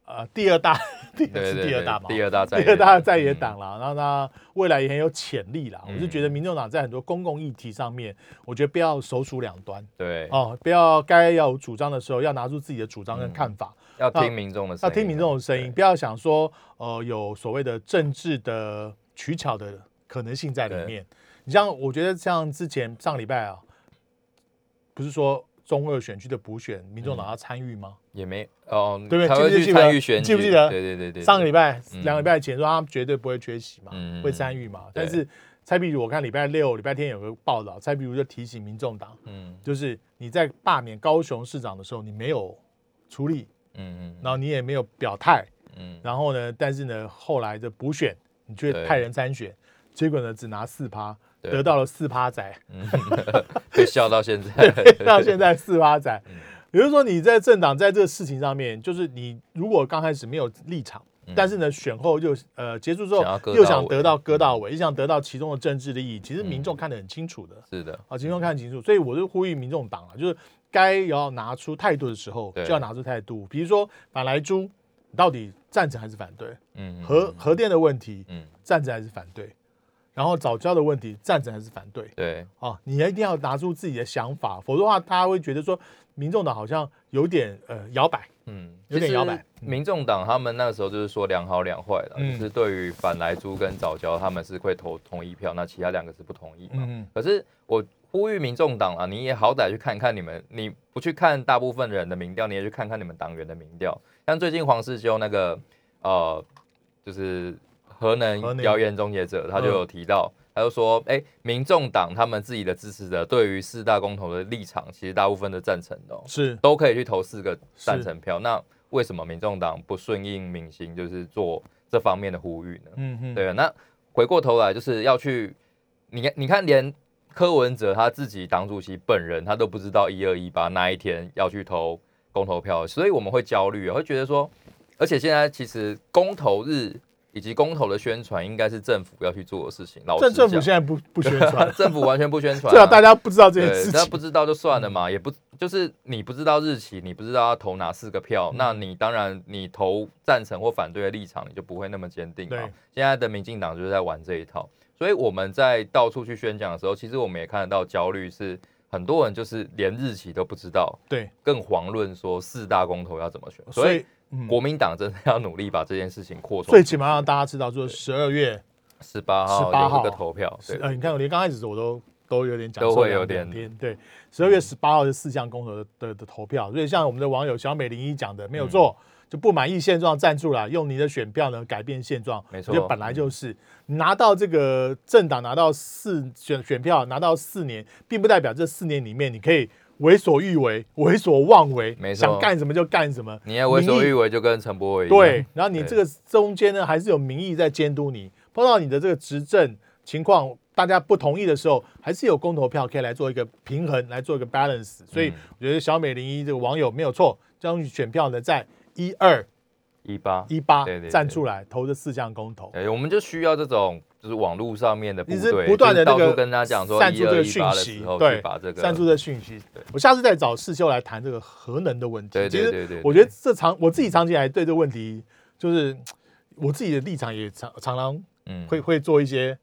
Speaker 2: 呃第二大，第是
Speaker 3: 对对对
Speaker 2: 第二大嘛，
Speaker 3: 第二大在
Speaker 2: 第二大
Speaker 3: 野
Speaker 2: 在野
Speaker 3: 嗯
Speaker 2: 党啦，然后呢未来也很有潜力啦。我是
Speaker 3: 嗯
Speaker 2: 觉得民众党在很多公共议题上面，我觉得不要首鼠两端
Speaker 3: 对，
Speaker 2: 哦，不要该要有主张的时候要拿出自己的主张跟
Speaker 3: 嗯
Speaker 2: 看法，
Speaker 3: 要听民众的声音，
Speaker 2: 要听民众的声音，不要想说呃有所谓的政治的取巧的可能性在里面。你像我觉得像之前上礼拜啊，不是说中二选区的补选，民众党要参与吗？
Speaker 3: 也没哦，
Speaker 2: 对不对？
Speaker 3: 才会去参与选举，
Speaker 2: 记不记得
Speaker 3: 对对对对，
Speaker 2: 上个礼拜、
Speaker 3: 嗯
Speaker 2: 两个礼拜前说他们绝对不会缺席嘛，
Speaker 3: 嗯
Speaker 2: 会参与嘛。但是蔡壁如我看礼拜六、礼拜天有个报道，蔡壁如就提醒民众党，
Speaker 3: 嗯。
Speaker 2: 就是你在罢免高雄市长的时候，你没有出力，
Speaker 3: 嗯嗯
Speaker 2: 然后你也没有表态，
Speaker 3: 嗯，
Speaker 2: 然后呢，但是呢，后来的补选，你却派人参选，结果呢只拿四趴，得到了四趴仔，
Speaker 3: 嗯 [LAUGHS] 被笑到现在，[LAUGHS]
Speaker 2: 到现在四八仔。
Speaker 3: 嗯。
Speaker 2: 也就是说，你在政党在这个事情上面，就是你如果刚开始没有立场，
Speaker 3: 嗯。
Speaker 2: 但是呢，选后又呃结束之后又想得到割到尾，又想得到其中的政治利益，其实民
Speaker 3: 嗯。
Speaker 2: 众看得很清楚的
Speaker 3: 是的，
Speaker 2: 啊，民众看得清楚，所以我就呼吁民众党啊，就是该要拿出态度的时候就要拿出态度，比如说反来猪，你到底赞成还是反对？
Speaker 3: 嗯
Speaker 2: 核核电的问题，
Speaker 3: 嗯。
Speaker 2: 赞成还是反对？然后早教的问题，赞成还是反对？
Speaker 3: 对，
Speaker 2: 啊，你一定要拿出自己的想法，否则的话，大家会觉得说，民众党好像有点呃摇摆。
Speaker 3: 嗯，
Speaker 2: 有点摇摆
Speaker 3: 民众党他们那时候就是说两好两坏了，
Speaker 2: 嗯
Speaker 3: 就是对于反来猪跟早教他们是会投同意票，那其他两个是不同意嘛。
Speaker 2: 嗯
Speaker 3: 可是我呼吁民众党啊，你也好歹去看看你们，你不去看大部分人的民调，你也去看看你们党员的民调。像最近黄世修那个呃，就是核
Speaker 2: 核
Speaker 3: 能
Speaker 2: 能
Speaker 3: 谣言终结者，他就有提到，他就说，哎、民众党他们自己的支持者对于四大公投的立场，其实大部分都赞成的、哦，
Speaker 2: 是
Speaker 3: 都可以去投四个赞成票。那为什么民众党不顺应民心，就是做这方面的呼吁呢？
Speaker 2: 嗯嗯，
Speaker 3: 对啊，那回过头来就是要去，你看，你看，连柯文哲他自己党主席本人，他都不知道一二一八那一天要去投公投票，所以我们会焦虑啊，会觉得说，而且现在其实公投日以及公投的宣传，应该是政府要去做的事情。老
Speaker 2: 政政府现在不不宣传，[LAUGHS]
Speaker 3: 政府完全不宣传、[LAUGHS]
Speaker 2: 最好
Speaker 3: 啊，
Speaker 2: 大家不知道这件，事情。
Speaker 3: 那不知道就算了嘛，也不就是你不知道日期，你不知道要投哪四个票，
Speaker 2: 嗯
Speaker 3: 那你当然你投赞成或反对的立场，你就不会那么坚定嘛。现在的民进党就是在玩这一套，所以我们在到处去宣讲的时候，其实我们也看得到焦虑是很多人就是连日期都不知道，
Speaker 2: 对，
Speaker 3: 更遑论说四大公投要怎么选。
Speaker 2: 所以嗯，
Speaker 3: 国民党真的要努力把这件事情扩充。
Speaker 2: 最起码让大家知道，说十二月
Speaker 3: 十八号
Speaker 2: 18
Speaker 3: 有
Speaker 2: 号。
Speaker 3: 这个投票，对，
Speaker 2: 呃，你看我连刚开始我都都有点讲
Speaker 3: 都
Speaker 2: 错
Speaker 3: 有点
Speaker 2: 两天。对，十二月十八号是四项公投的的的投票，所以像我们的网友小美零一讲的没有错，
Speaker 3: 嗯
Speaker 2: 就不满意现状站住了，用你的选票呢改变现状。
Speaker 3: 没错。
Speaker 2: 就本来就是。拿到这个政党拿到四选选票拿到四年，并不代表这四年里面你可以为所欲为、为所妄为，
Speaker 3: 没错
Speaker 2: 想干什么就干什么。
Speaker 3: 你要为所欲为，就跟陈柏伟一样。
Speaker 2: 对，然后你
Speaker 3: 对
Speaker 2: 这个中间呢，还是有民意在监督你。碰到你的这个执政情况，大家不同意的时候，还是有公投票可以来做一个平衡，来做一个 balance。所以
Speaker 3: 嗯
Speaker 2: 我觉得小美零一这个网友没有错，将选票呢在一二
Speaker 3: 一八
Speaker 2: 一八站出来投这四项公投。
Speaker 3: 对，我们就需要这种就是网络上面的部
Speaker 2: 你是
Speaker 3: 队，
Speaker 2: 不断的那个
Speaker 3: 跟他讲说
Speaker 2: 散出这个讯息对
Speaker 3: 去把这个
Speaker 2: 散出的讯息
Speaker 3: 对，
Speaker 2: 我下次再找世修来谈这个核能的问题。
Speaker 3: 对对对对，
Speaker 2: 我觉得这长我自己长期以来对这个问题，就是我自己的立场也常常常
Speaker 3: 嗯
Speaker 2: 会会做一些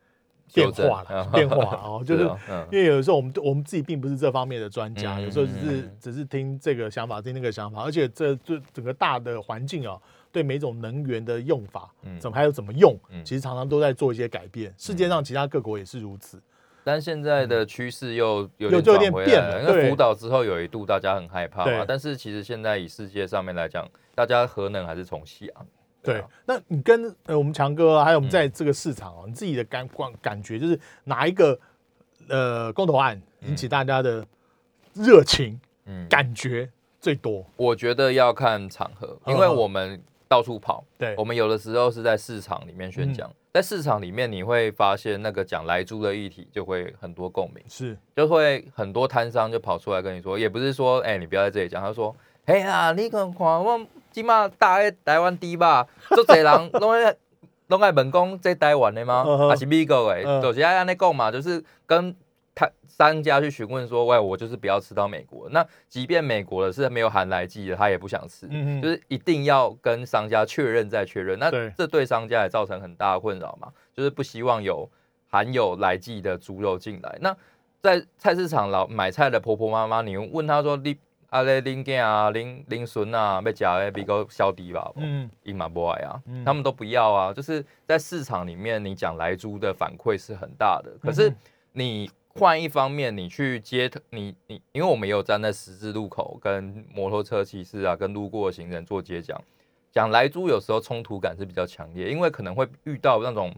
Speaker 2: 变化了，变化了 [LAUGHS] 哦，就是因为有的时候我们我们自己并不是这方面的专家，
Speaker 3: 嗯
Speaker 2: 有时候只是
Speaker 3: 嗯
Speaker 2: 只是听这个想法，听那个想法，而且这这整个大的环境啊，对每种能源的用法，
Speaker 3: 嗯
Speaker 2: 怎么还有怎么用，
Speaker 3: 嗯
Speaker 2: 其实常常都在做一些改变。世界上其他各国也是如此。
Speaker 3: 但现在的趋势又有点转回
Speaker 2: 变了
Speaker 3: 因为福岛之后有一度大家很害怕嘛，但是其实现在以世界上面来讲，大家核能还是重启啊。
Speaker 2: 对
Speaker 3: 啊，
Speaker 2: 那你跟呃我们强哥啊还有我们
Speaker 3: 嗯
Speaker 2: 在这个市场哦，你自己的感感感觉就是哪一个呃公投案引起大家的热情、
Speaker 3: 嗯，
Speaker 2: 感觉最多？
Speaker 3: 我觉得要看场合，因
Speaker 2: 嗯
Speaker 3: 为我们到处跑，
Speaker 2: 对。
Speaker 3: 我，们有的时候是在市场里面宣讲，
Speaker 2: 嗯。
Speaker 3: 在市场里面你会发现那个讲来猪的议题就会很多共鸣，
Speaker 2: 是。
Speaker 3: 就会很多摊商就跑出来跟你说，也不是说哎、你不要在这里讲，他说 [LAUGHS] 嘿呀，你看看我今嘛大概台湾低吧，做侪人拢爱 [LAUGHS] 拢爱问讲这台湾的吗？[LAUGHS] 还是美国的？
Speaker 2: 嗯。
Speaker 3: 就是要安尼讲嘛，就是跟他商家去询问说，喂，我就是不要吃到美国。那即便美国的是没有含来剂的，他也不想吃，
Speaker 2: 嗯哼
Speaker 3: 就是一定要跟商家确认再确认。那
Speaker 2: 对
Speaker 3: 这对商家也造成很大的困扰嘛，就是不希望有含有来剂的猪肉进来。那在菜市场老买菜的婆婆妈妈，你问她说你啊咧恁囝啊恁恁孙啊要食的比较小低吧？
Speaker 2: 嗯
Speaker 3: 伊嘛不爱啊
Speaker 2: 嗯，
Speaker 3: 他们都不要啊。就是在市场里面，你讲来猪的反馈是很大的，可是你换一方面，你去街头，你你，因为我们也有站在十字路口跟摩托车骑士啊，跟路过的行人做街讲，讲来猪有时候冲突感是比较强烈，因为可能会遇到那种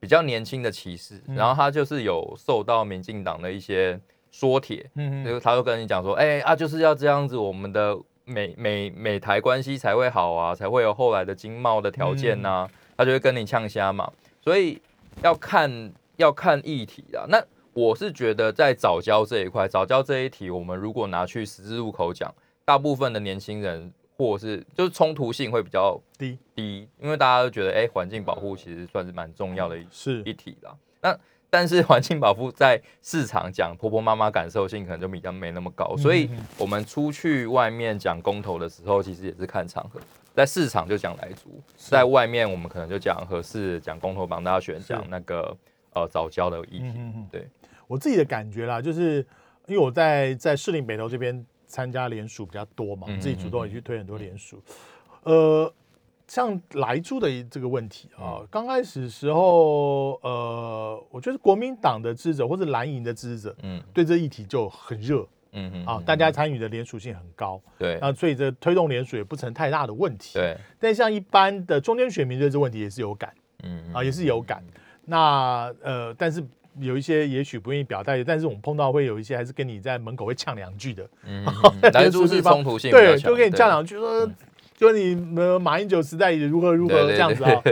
Speaker 3: 比较年轻的骑士，
Speaker 2: 嗯
Speaker 3: 然后他就是有受到民进党的一些说帖，
Speaker 2: 嗯
Speaker 3: 就他就跟你讲说，哎、啊，就是要这样子，我们的美美美台关系才会好啊，才会有后来的经贸的条件呐、他就会跟你呛虾嘛。所以要看要看议题啊。那我是觉得在早教这一块，早教这一题，我们如果拿去十字路口讲，大部分的年轻人或是就是冲突性会比较
Speaker 2: 低
Speaker 3: 低，因为大家都觉得，哎、环境保护其实算是蛮重要的一
Speaker 2: 是
Speaker 3: 一题啦。那但是环境保护在市场讲婆婆妈妈感受性可能就比较没那么高，所以我们出去外面讲公投的时候，其实也是看场合。在市场就讲来租，在外面我们可能就讲合适，讲公投帮大家选，
Speaker 2: 是
Speaker 3: 讲那个呃早教的议题。
Speaker 2: 嗯嗯嗯，
Speaker 3: 对，
Speaker 2: 我自己的感觉啦，就是因为我在在士林北投这边参加联署比较多嘛，
Speaker 3: 嗯
Speaker 2: 自己主动也去推很多联署。呃，像莱猪的这个问题啊，
Speaker 3: 嗯
Speaker 2: 刚开始时候，呃，我觉得国民党的支持者或者蓝营的支持者
Speaker 3: 嗯
Speaker 2: 对这议题就很热
Speaker 3: 嗯嗯
Speaker 2: 啊，大家参与的联署性很高，
Speaker 3: 对
Speaker 2: 啊，所以这推动联署也不成太大的问题。，
Speaker 3: 对，
Speaker 2: 但像一般的中间选民对这问题也是有感。
Speaker 3: 嗯
Speaker 2: 啊，也是有感。那呃，但是有一些也许不愿意表态，但是我们碰到会有一些还是跟你在门口会呛两句的，
Speaker 3: 嗯，[LAUGHS] 是冲突性
Speaker 2: 对，
Speaker 3: 强，
Speaker 2: 就跟你呛两句说，就你呃马英九时代如何如何这样子啊，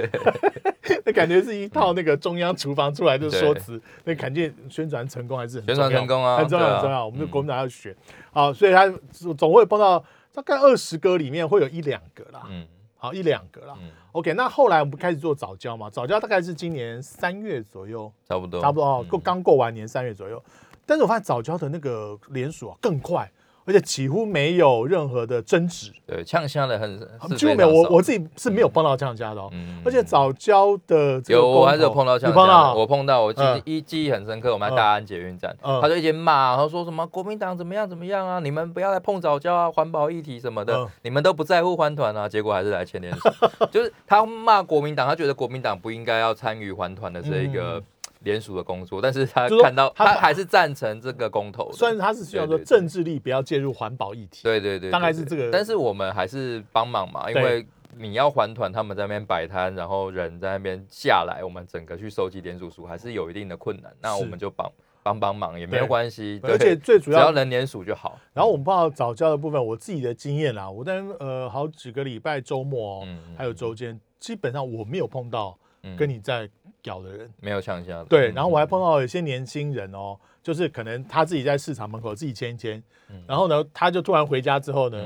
Speaker 2: [LAUGHS] 那感觉是一套那个中央厨房出来的说辞，那感觉宣传成功还是很
Speaker 3: 宣传
Speaker 2: 重要
Speaker 3: 成功啊
Speaker 2: 很重要很重要，我们的
Speaker 3: 嗯
Speaker 2: 国民党要学好，所以他总会碰到大概二十个里面会有一两个啦，
Speaker 3: 嗯
Speaker 2: 好一两个啦。
Speaker 3: 嗯
Speaker 2: ，OK，那后来我们开始做早教嘛，早教大概是今年三月左右，
Speaker 3: 差不多，
Speaker 2: 差不多哦，
Speaker 3: 嗯。
Speaker 2: 过刚过完年三月左右。但是我发现早教的那个连锁、啊、更快，而且几乎没有任何的争执，
Speaker 3: 对，呛虾的很是
Speaker 2: 几乎没有。我我自己是没有碰到这样家的哦。
Speaker 3: 嗯
Speaker 2: 而且早教的
Speaker 3: 有，我还是有碰到像
Speaker 2: 你碰到
Speaker 3: 我碰到，我记
Speaker 2: 嗯
Speaker 3: 一记忆很深刻。我们在大安捷运站，
Speaker 2: 嗯
Speaker 3: 他就一直骂，他说什么国民党怎么样怎么样啊，你们不要来碰早教啊，环保议题什么的
Speaker 2: 嗯，
Speaker 3: 你们都不在乎环团啊，结果还是来牵连署。[LAUGHS] 就是他骂国民党，他觉得国民党不应该要参与环团的这一个
Speaker 2: 嗯
Speaker 3: 联署的工作，但是他看到
Speaker 2: 他
Speaker 3: 他还是赞成这个公投的。
Speaker 2: 虽然他是需要说政治力不要介入环保议题，
Speaker 3: 对对对，
Speaker 2: 大概是这个
Speaker 3: 但是我们还是帮忙嘛，因
Speaker 2: 对
Speaker 3: 为你要还团，他们在那边摆摊，然后人在那边下来，我们整个去收集点数数还是有一定的困难。那我们就帮帮帮忙也没有
Speaker 2: 对
Speaker 3: 关系，
Speaker 2: 而且最主要
Speaker 3: 只要能联署就好。
Speaker 2: 然后我们碰到早教的部分，我自己的经验啦，我在呃好几个礼拜周末哦，
Speaker 3: 嗯。
Speaker 2: 还有周间，基本上我没有碰到
Speaker 3: 嗯。
Speaker 2: 跟你在屌的人。
Speaker 3: 没有呛下的，
Speaker 2: 对，
Speaker 3: 嗯。
Speaker 2: 然后我还碰到有些年轻人哦，就是可能他自己在市场门口自己签一签
Speaker 3: 嗯，
Speaker 2: 然后呢，他就突然回家之后呢，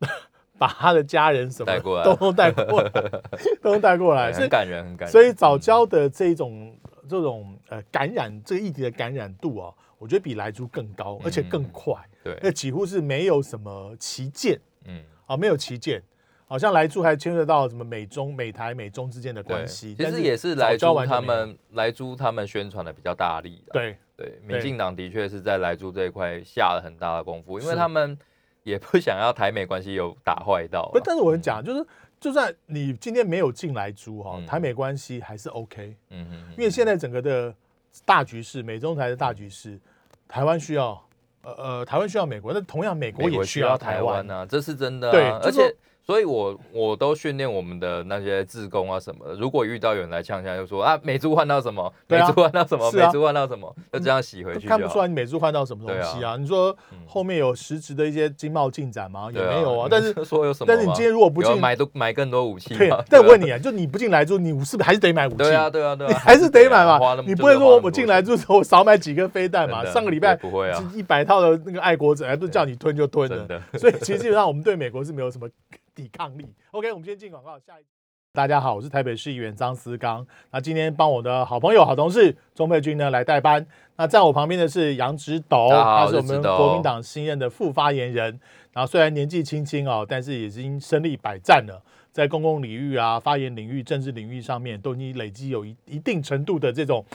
Speaker 3: 嗯。[LAUGHS]
Speaker 2: 把他的家人什么
Speaker 3: 带过来。
Speaker 2: 都 [LAUGHS] 都带过来，都带过来，所以
Speaker 3: 对很感人，很感人。
Speaker 2: 所以早教的这种这种呃感染这个议题的感染度啊，我觉得比来猪更高，而且更快，
Speaker 3: 对，
Speaker 2: 那几乎是没有什么旗舰
Speaker 3: 嗯。
Speaker 2: 啊，没有旗舰好像来猪还牵涉到什么美中、美台、美中之间的
Speaker 3: 对，
Speaker 2: 关系，
Speaker 3: 其
Speaker 2: 但
Speaker 3: 实也是来
Speaker 2: 早教
Speaker 3: 猪他们来猪他们宣传的比较大力的。
Speaker 2: 对。
Speaker 3: 对，民进党的确是在来猪这一块下了很大的功夫，因为他们也不想要台美关系有打坏到啊。
Speaker 2: 不，但是我跟你讲就是，就算你今天没有进来猪哈，
Speaker 3: 嗯。
Speaker 2: 台美关系还是 OK，
Speaker 3: 嗯嗯，
Speaker 2: 因为现在整个的大局势，美中台的大局势，台湾需要，呃呃，台湾需要美国，那同样美国也需要台湾。
Speaker 3: 啊，这是真的、啊。
Speaker 2: 对
Speaker 3: 而且，所以我我都训练我们的那些志工啊什么的，如果遇到有人来呛下，就说啊，美猪换到什么，美
Speaker 2: 对啊
Speaker 3: 猪换到什么，
Speaker 2: 是啊
Speaker 3: 美猪换到什么，就这样洗回去就。
Speaker 2: 看不出来你美猪换到什么东西
Speaker 3: 对
Speaker 2: 啊？你说
Speaker 3: 嗯
Speaker 2: 后面有实质的一些经贸进展吗？也没有啊。但是 [LAUGHS]
Speaker 3: 说有什么？
Speaker 2: 但是你今天如果不进，
Speaker 3: 有买都买更多武器
Speaker 2: 对
Speaker 3: 嘛，
Speaker 2: 但问你啊，就你不进来之后，你是不是还是得买武器？
Speaker 3: 对啊，对啊，对啊，[LAUGHS]
Speaker 2: 你还是得买嘛。你不会说我进来
Speaker 3: 就
Speaker 2: 之后少买几个飞弹嘛？上个礼拜
Speaker 3: 不会啊
Speaker 2: 一百套的那个爱国者，哎，都叫你吞就吞了。
Speaker 3: 的
Speaker 2: 所以其实基本上我们对美国是没有什么抵抗力。OK，我们先进广告，下一。大家好，我是台北市议员张思刚。那今天帮我的好朋友、好同事钟佩君呢来代班。那在我旁边的是杨植斗，他是我们国民党新任的副发言人。然后虽然年纪轻轻哦，但是已经身历百战了，在公共领域啊、发言领域、政治领域上面，都已经累积有一一定程度的这种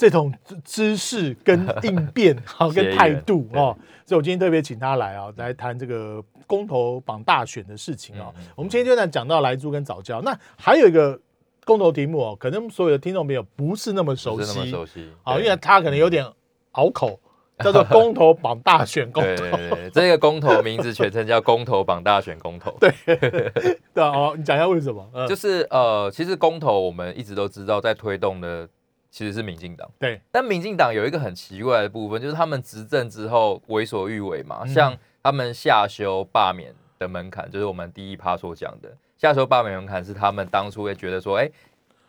Speaker 2: 这种知识跟应变 [LAUGHS] 好跟态度
Speaker 3: 对
Speaker 2: 哦。所以我今天特别请他来啊，来谈这个公投榜大选的事情哦。
Speaker 3: 嗯嗯
Speaker 2: 我们今天就在讲到莱猪跟早教，那还有一个公投题目哦，可能所有的听众朋友不是那么熟
Speaker 3: 不是那熟悉
Speaker 2: 啊，
Speaker 3: 对
Speaker 2: 因为他可能有点拗口，[LAUGHS] 叫做公投榜大选公
Speaker 3: 对
Speaker 2: 投，
Speaker 3: 对对，这个公投名字全称叫公投榜大选公投。[LAUGHS] 对，
Speaker 2: 对啊，哦，你讲一下为什么？嗯，
Speaker 3: 就是呃，其实公投我们一直都知道，在推动的其实是民进党。
Speaker 2: 对，
Speaker 3: 但民进党有一个很奇怪的部分，就是他们执政之后为所欲为嘛，
Speaker 2: 嗯
Speaker 3: 像他们下修罢免的门槛，就是我们第一趴所讲的下修罢免门槛，是他们当初也觉得说，哎、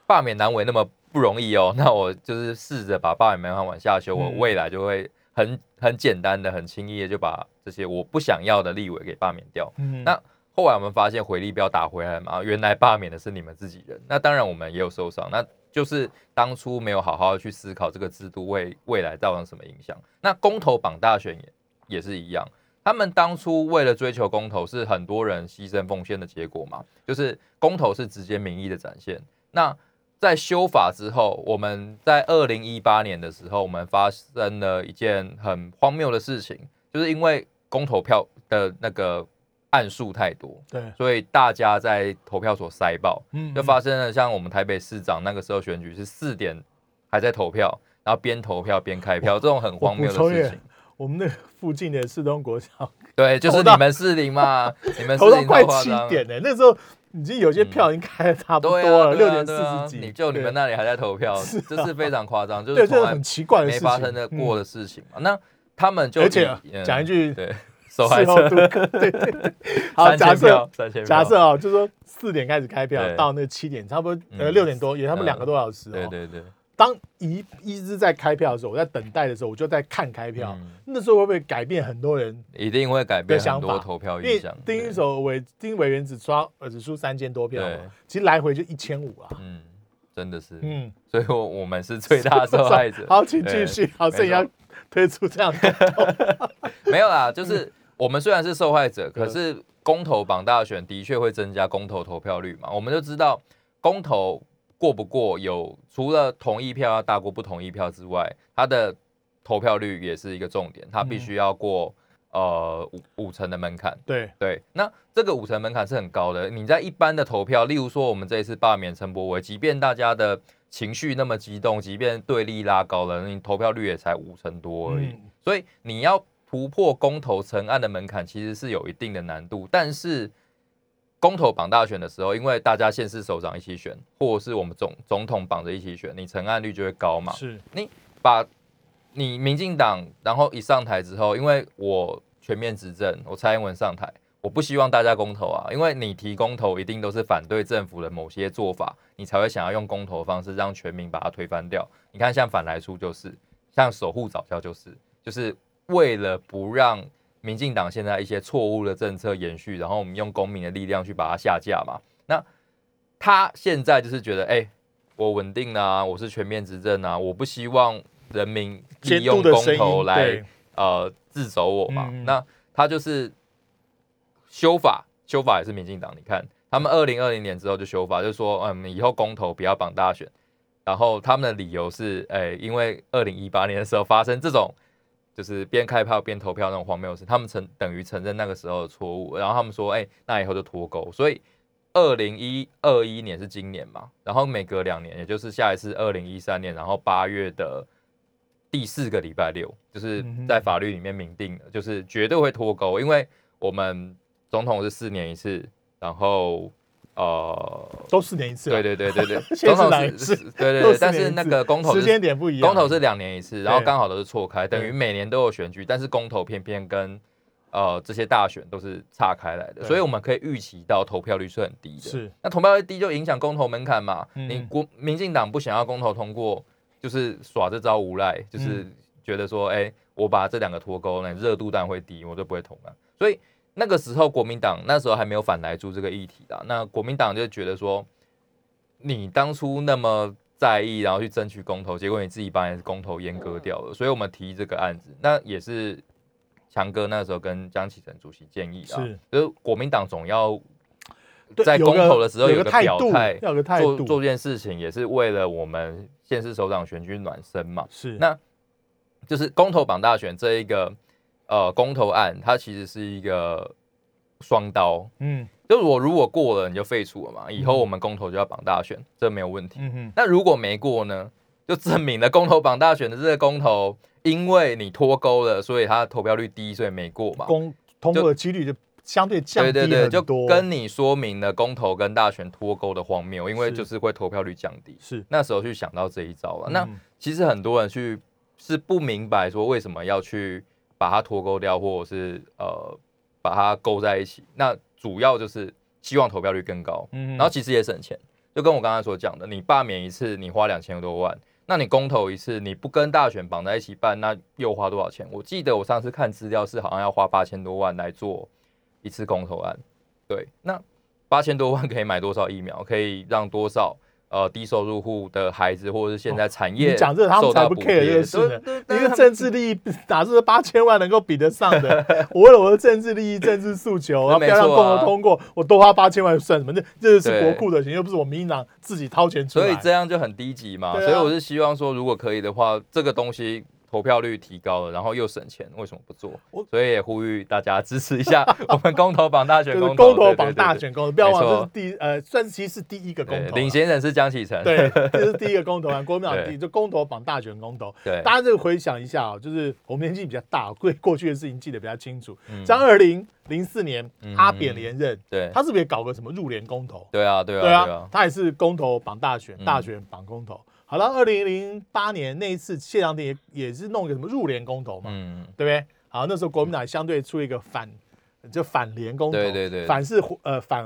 Speaker 3: 罢免难为那么不容易哦，那我就是试着把罢免门槛往下修，我
Speaker 2: 嗯
Speaker 3: 未来就会很很简单的、很轻易的就把这些我不想要的立委给罢免掉。
Speaker 2: 嗯
Speaker 3: 那后来我们发现回力镖打回来嘛，原来罢免的是你们自己人。那当然我们也有受伤，那就是当初没有好好去思考这个制度为未来造成什么影响。那公投榜大选也也是一样，他们当初为了追求公投，是很多人牺牲奉献的结果嘛，就是公投是直接民意的展现。那在修法之后，我们在二零一八年的时候，我们发生了一件很荒谬的事情，就是因为公投票的那个案数太多，
Speaker 2: 对，
Speaker 3: 所以大家在投票所塞爆，
Speaker 2: 嗯
Speaker 3: 就发生了像我们台北市长那个时候选举是四点还在投票，然后边投票边开票，这种很荒谬的事情。
Speaker 2: 我们那个附近的市东国小
Speaker 3: 对，就是你们士林嘛，[LAUGHS] 你们士林
Speaker 2: 投到快七。点呢，那时候已经有些票已经开的差不多了，六点四十几，
Speaker 3: 你就你们那里还在投票，这是非常夸张，就，是从来
Speaker 2: 这是很奇怪的
Speaker 3: 没
Speaker 2: 事情，
Speaker 3: 发生的过
Speaker 2: 嗯。
Speaker 3: 的事情嘛。那他们就
Speaker 2: 而且讲一句
Speaker 3: 对受害者
Speaker 2: 对对对。好，假设假设哦，就说四点开始开票，到那七点，差不多呃
Speaker 3: 嗯
Speaker 2: 六点多，也差不多两个多小时哦。
Speaker 3: 对对对，
Speaker 2: 当一一直在开票的时候，我在等待的时候，我就在看开票。
Speaker 3: 嗯
Speaker 2: 那时候会不会改变很多人？
Speaker 3: 一定会改变很多投票
Speaker 2: 因为
Speaker 3: 印象。
Speaker 2: 丁一
Speaker 3: 对
Speaker 2: 手委丁委员只刷呃只输三千多票
Speaker 3: 对，
Speaker 2: 其实来回就一千五啊。
Speaker 3: 嗯，真的是，
Speaker 2: 嗯，
Speaker 3: 所以我我们是最大受害者。[LAUGHS]
Speaker 2: 好，请继
Speaker 3: 对
Speaker 2: 续。好，
Speaker 3: 没
Speaker 2: 所以要推出这样的。[LAUGHS]
Speaker 3: 没有啦，就是我们虽然是受害者，可是公投榜大选的确会增加公投投票率嘛。我们就知道公投过不过有除了同意票要大过不同意票之外，它的投票率也是一个重点，它必须要过呃五五成的门槛。
Speaker 2: 对，
Speaker 3: 对，那这个五成门槛是很高的。你在一般的投票，例如说我们这一次罢免陈柏伟，即便大家的情绪那么激动，即便对立拉高了，你投票率也才五成多而已。
Speaker 2: 嗯
Speaker 3: 所以你要突破公投成案的门槛，其实是有一定的难度。但是公投绑大选的时候，因为大家县市首长一起选，或者是我们总总统绑着一起选，你成案率就会高嘛。
Speaker 2: 是你，
Speaker 3: 把你民进党，然后一上台之后，因为我全面执政，我蔡英文上台，我不希望大家公投啊，因为你提公投一定都是反对政府的某些做法，你才会想要用公投的方式让全民把它推翻掉。你看，像反来书就是，像守护早教就是，就是为了不让民进党现在一些错误的政策延续，然后我们用公民的力量去把它下架嘛。那他现在就是觉得，哎、我稳定啊，我是全面执政啊，我不希望人民
Speaker 2: 监
Speaker 3: 利用公投来，呃自走我嘛。那他就是修法，修法也是民进党，你看他们二零二零年之后就修法，就说嗯，以后公投不要绑大选，然后他们的理由是，哎，因为二零一八年的时候发生这种就是边开票边投票那种荒谬事，他们承等于承认那个时候的错误，然后他们说，哎，那以后就脱钩，所以二零一二一年是今年嘛，然后每隔两年，也就是下一次二零一三年，然后八月的第四个礼拜六，就是在法律里面明定的，就是绝对会脱钩，因为我们总统是四年一次，然后呃，[LAUGHS]
Speaker 2: 都四年一次，
Speaker 3: 对对对对对，
Speaker 2: 总统是，
Speaker 3: 对对对，但是那个公投
Speaker 2: 时间点不一样，
Speaker 3: 公投是两年一次，然后刚好都是错开，等于每年都有选举，但是公投偏偏跟呃这些大选都是岔开来的，所以我们可以预期到投票率是很低的。
Speaker 2: 是，
Speaker 3: 那投票率低就影响公投门槛嘛？你国民进党不想要公投通过，就是耍这招无赖，就是觉得说，哎，我把这两个脱钩，那热度当然会低，我就不会投了。所以。那个时候，国民党那时候还没有反来住这个议题的。那国民党就觉得说，你当初那么在意，然后去争取公投，结果你自己把你的公投阉割掉了。所以我们提这个案子，那也是强哥那时候跟江启臣主席建议的，就是国民党总要在公投的时候有个表态，
Speaker 2: 有个态
Speaker 3: 度，做做件事情，也是为了我们县市首长选举暖身嘛。
Speaker 2: 是，
Speaker 3: 那就是公投榜大选这一个。呃，公投案它其实是一个双刀，嗯，就是我如果过了，你就废除了嘛，以后我们公投就要绑大选，这没有问题。嗯哼，那如果没过呢，就证明了公投绑大选的这个公投，因为你脱钩了，所以它投票率低，所以没过嘛，
Speaker 2: 公通过的几率就相对降低
Speaker 3: 对对对，就跟你说明了公投跟大选脱钩的荒谬，因为就是会投票率降低。
Speaker 2: 是
Speaker 3: 那时候去想到这一招了。那其实很多人去是不明白说为什么要去。把它脱钩掉，或者是呃把它勾在一起，那主要就是希望投票率更高，嗯，然后其实也省钱，就跟我刚才所讲的，你罢免一次你花两千多万，那你公投一次你不跟大选绑在一起办，那又花多少钱？我记得我上次看资料是好像要花八千多万来做一次公投案，对，那八千多万可以买多少疫苗？可以让多少？呃，低收入户的孩子，或者是现在产业
Speaker 2: 讲这，他们才不 care 这事呢。一个政治利益 [LAUGHS] 哪是八千万能够比得上的？[LAUGHS] 我为了我的政治利益、政治诉求，然后不要让共和通过，我多花八千万算什么？这这是国库的钱，又不是我民进党自己掏钱出
Speaker 3: 来。所以这样就很低级嘛。所以我是希望说，如果可以的话，这个东西。投票率提高了，然后又省钱，为什么不做？所以也呼吁大家支持一下 [LAUGHS] 我们公投榜大选公
Speaker 2: 投，公投榜大选公投，不要忘了是第呃，算是其实是第一个公投，
Speaker 3: 领先人是江启臣，[LAUGHS]
Speaker 2: 对，[LAUGHS] 这是第一个公投啊，国民党第就公投榜大选公投，
Speaker 3: 对，
Speaker 2: 大家就回想一下啊，就是我们年纪比较大，过过去的事情记得比较清楚。像二零零四年阿扁连任，
Speaker 3: 对，
Speaker 2: 他是不是也搞个什么入联公投？
Speaker 3: 对啊，对啊，
Speaker 2: 对啊，他也是公投榜大选，大选榜公投。好了，二零零八年那一次谢长廷也也是弄个什么入联公投嘛，对不对？好，那时候国民党相对出一个反，就反联公投，
Speaker 3: 对对对，
Speaker 2: 反是呃反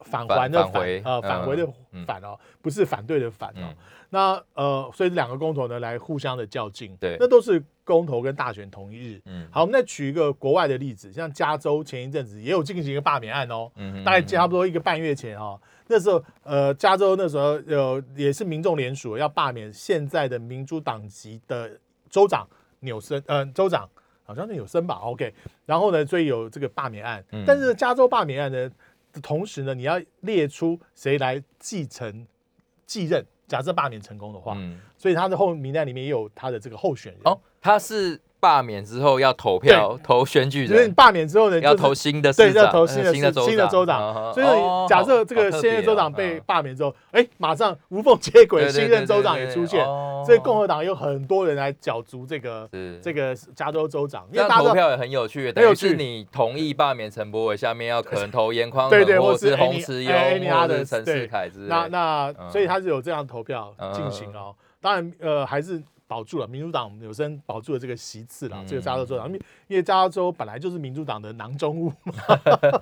Speaker 2: 返还的返，呃返回的返哦，不是反对的反哦。那呃，所以两个公投呢来互相的较劲，
Speaker 3: 对，
Speaker 2: 那都是公投跟大选同一日。嗯，好，我们再举一个国外的例子，像加州前一阵子也有进行一个罢免案哦，大概差不多一个半月前哦。那时候，呃，加州那时候有也是民众联署要罢免现在的民主党籍的州长纽森，呃，州长好像是纽森吧，OK。然后呢，所以有这个罢免案。但是加州罢免案呢同时呢，你要列出谁来继承继任，假设罢免成功的话，所以他的后名单里面也有他的这个候选人。
Speaker 3: 哦，他是。罢免之后要投票投选举人，
Speaker 2: 因为罢免之后呢，
Speaker 3: 要投新的对，
Speaker 2: 要投新的
Speaker 3: 新的
Speaker 2: 新的州长。所以假设这个现任州长被罢免之后，哎，马上无缝接轨，新任州长也出现。所以共和党有很多人来角逐这个这个加州州长。
Speaker 3: 因为投票也很有趣，等于是你同意罢免陈柏伟，下面要可能投严匡
Speaker 2: 对对，
Speaker 3: 或
Speaker 2: 是
Speaker 3: 洪慈优，或者是陈世凯之类。
Speaker 2: 那那所以他是有这样投票进行哦。当然呃还是。保住了，民主党有生保住了这个席次了。这个加州州长，因为因为加州本来就是民主党的囊中物嘛，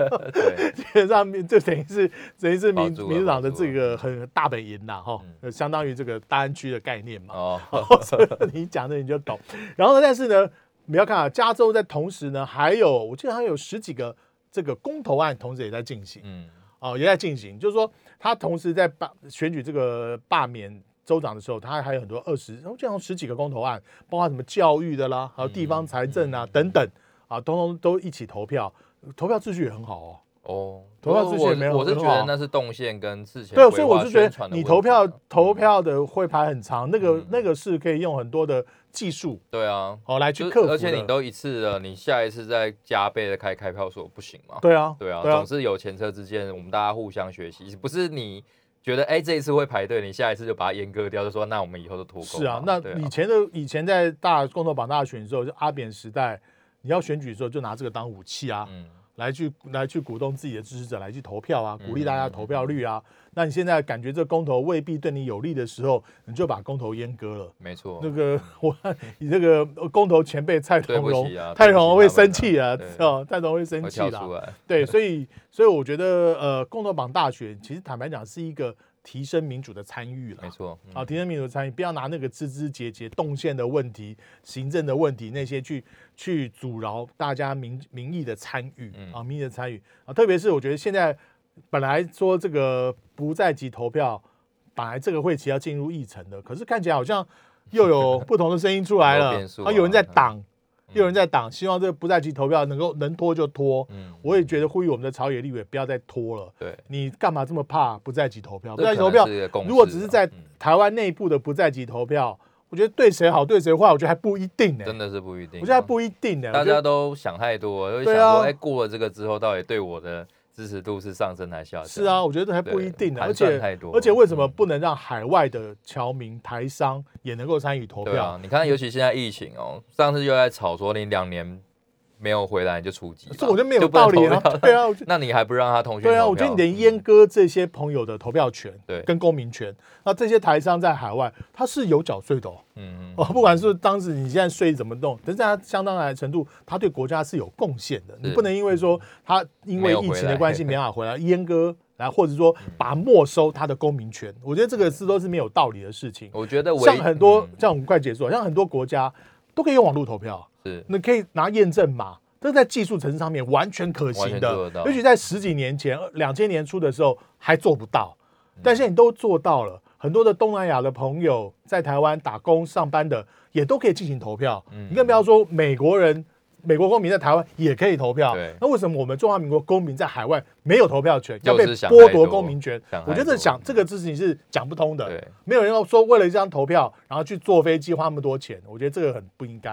Speaker 2: [LAUGHS] 基本上就等于是等于是民民主党的这个很大本营呐，哈，相当于这个大安区的概念嘛。哦，[LAUGHS] 你讲的你就懂。然后呢，但是呢，你要看啊，加州在同时呢，还有我记得还有十几个这个公投案，同时也在进行。嗯，哦，也在进行，就是说他同时在罢选举这个罢免。州长的时候，他还有很多二十，然后这样十几个公投案，包括什么教育的啦，还有地方财政啊等等啊，通通都一起投票，投票秩序也很好哦。
Speaker 3: 哦，
Speaker 2: 投票秩序
Speaker 3: 我
Speaker 2: 没有
Speaker 3: 我是觉得那是动线跟事前
Speaker 2: 对，所以我是觉得你投票投票的会排很长，那个
Speaker 3: 嗯。
Speaker 2: 那个是可以用很多的技术
Speaker 3: 对啊，
Speaker 2: 哦来去克服。
Speaker 3: 而且你都一次了，你下一次再加倍的开开票所不行吗？
Speaker 2: 对啊，
Speaker 3: 对啊，
Speaker 2: 对啊。
Speaker 3: 总是有前车之鉴，我们大家互相学习，不是你觉得哎、这一次会排队，你下一次就把它阉割掉，就说那我们以后都脱钩。
Speaker 2: 是啊，那以前的以前在大共同党大选的时候，就阿扁时代，你要选举的时候就拿这个当武器啊，
Speaker 3: 嗯，
Speaker 2: 来去来去鼓动自己的支持者来去投票啊，鼓励大
Speaker 3: 嗯
Speaker 2: 家投票率啊。那你现在感觉这公投未必对你有利的时候，你就把公投阉割了。
Speaker 3: 没错
Speaker 2: 那，个 [LAUGHS] 我你这个公投前辈蔡同荣
Speaker 3: 啊，
Speaker 2: 蔡同荣会生气啊，
Speaker 3: 对 [LAUGHS]
Speaker 2: 哦，蔡同荣会生
Speaker 3: 会
Speaker 2: 气啦。对，所以所以我觉得呃，公投榜大选其实坦白讲是一个提升民主的参与了
Speaker 3: 没。错，嗯
Speaker 2: 啊，提升民主的参与，不要拿那个枝枝节节、动线的问题、行政的问题那些去去阻挠大家民民意的参与
Speaker 3: 嗯
Speaker 2: 啊，民意的参与啊。特别是我觉得现在本来说这个不在籍投票，本来这个会期要进入议程的，可是看起来好像又有不同的声音出来了 [LAUGHS] 啊，有人在
Speaker 3: 啊
Speaker 2: 挡，又有人在挡，希望这个不在籍投票能够能拖就拖。
Speaker 3: 嗯，
Speaker 2: 我也觉得呼吁我们的朝野立委不要再拖了。
Speaker 3: 对，
Speaker 2: 你干嘛这么怕不在籍投票？不在籍投票如果只是在台湾内部的不在籍投票，我觉得对谁好对谁坏，我觉得还不一定呢、
Speaker 3: 真的是不一定啊，
Speaker 2: 我觉得还不一定呢、
Speaker 3: 大家都想太多，就想说，哎，过了这个之后，到底对我的支持度是上升还是下降？
Speaker 2: 是啊，，我觉得还不一定呢、
Speaker 3: 盘
Speaker 2: 而且而且为什么
Speaker 3: 嗯
Speaker 2: 不能让海外的侨民、台商也能够参与投票？
Speaker 3: 对啊，你看，尤其现在疫情哦，上次又在吵说你两年没有回来你就出籍嘛，
Speaker 2: 这我觉得没有道理啊。对啊。[LAUGHS]
Speaker 3: 那你还不让他同学
Speaker 2: 对啊，我觉得你
Speaker 3: 票
Speaker 2: 得阉割这些朋友的投票权，
Speaker 3: 对
Speaker 2: 跟公民权。那这些台商在海外，他是有缴税的哦。
Speaker 3: 嗯嗯
Speaker 2: 哦，不管是当时你现在税怎么弄，但是他相当的程度，他对国家是有贡献的。你不能因为说他因为疫情的关系没办法回来，阉割，来或者说把他没收他的公民权，我觉得这个是都是没有道理的事情。
Speaker 3: 我觉得唯
Speaker 2: 像很多
Speaker 3: 嗯
Speaker 2: 像我们快结束了，像很多国家都可以用网络投票，
Speaker 3: 是
Speaker 2: 你可以拿验证码，这在技术层次上面完全可行的尤其在十几年前，两千年初的时候还做不到，
Speaker 3: 嗯
Speaker 2: 但现在你都做到了。很多的东南亚的朋友在台湾打工上班的，也都可以进行投票。
Speaker 3: 嗯
Speaker 2: 你更不要说美国人。美国公民在台湾也可以投票
Speaker 3: 对，
Speaker 2: 那为什么我们中华民国公民在海外没有投票权，要被剥夺公民权我觉得
Speaker 3: 多
Speaker 2: 讲这个事情是讲不通的。
Speaker 3: 对
Speaker 2: 没有人要说为了一张投票，然后去坐飞机花那么多钱，我觉得这个很不应该。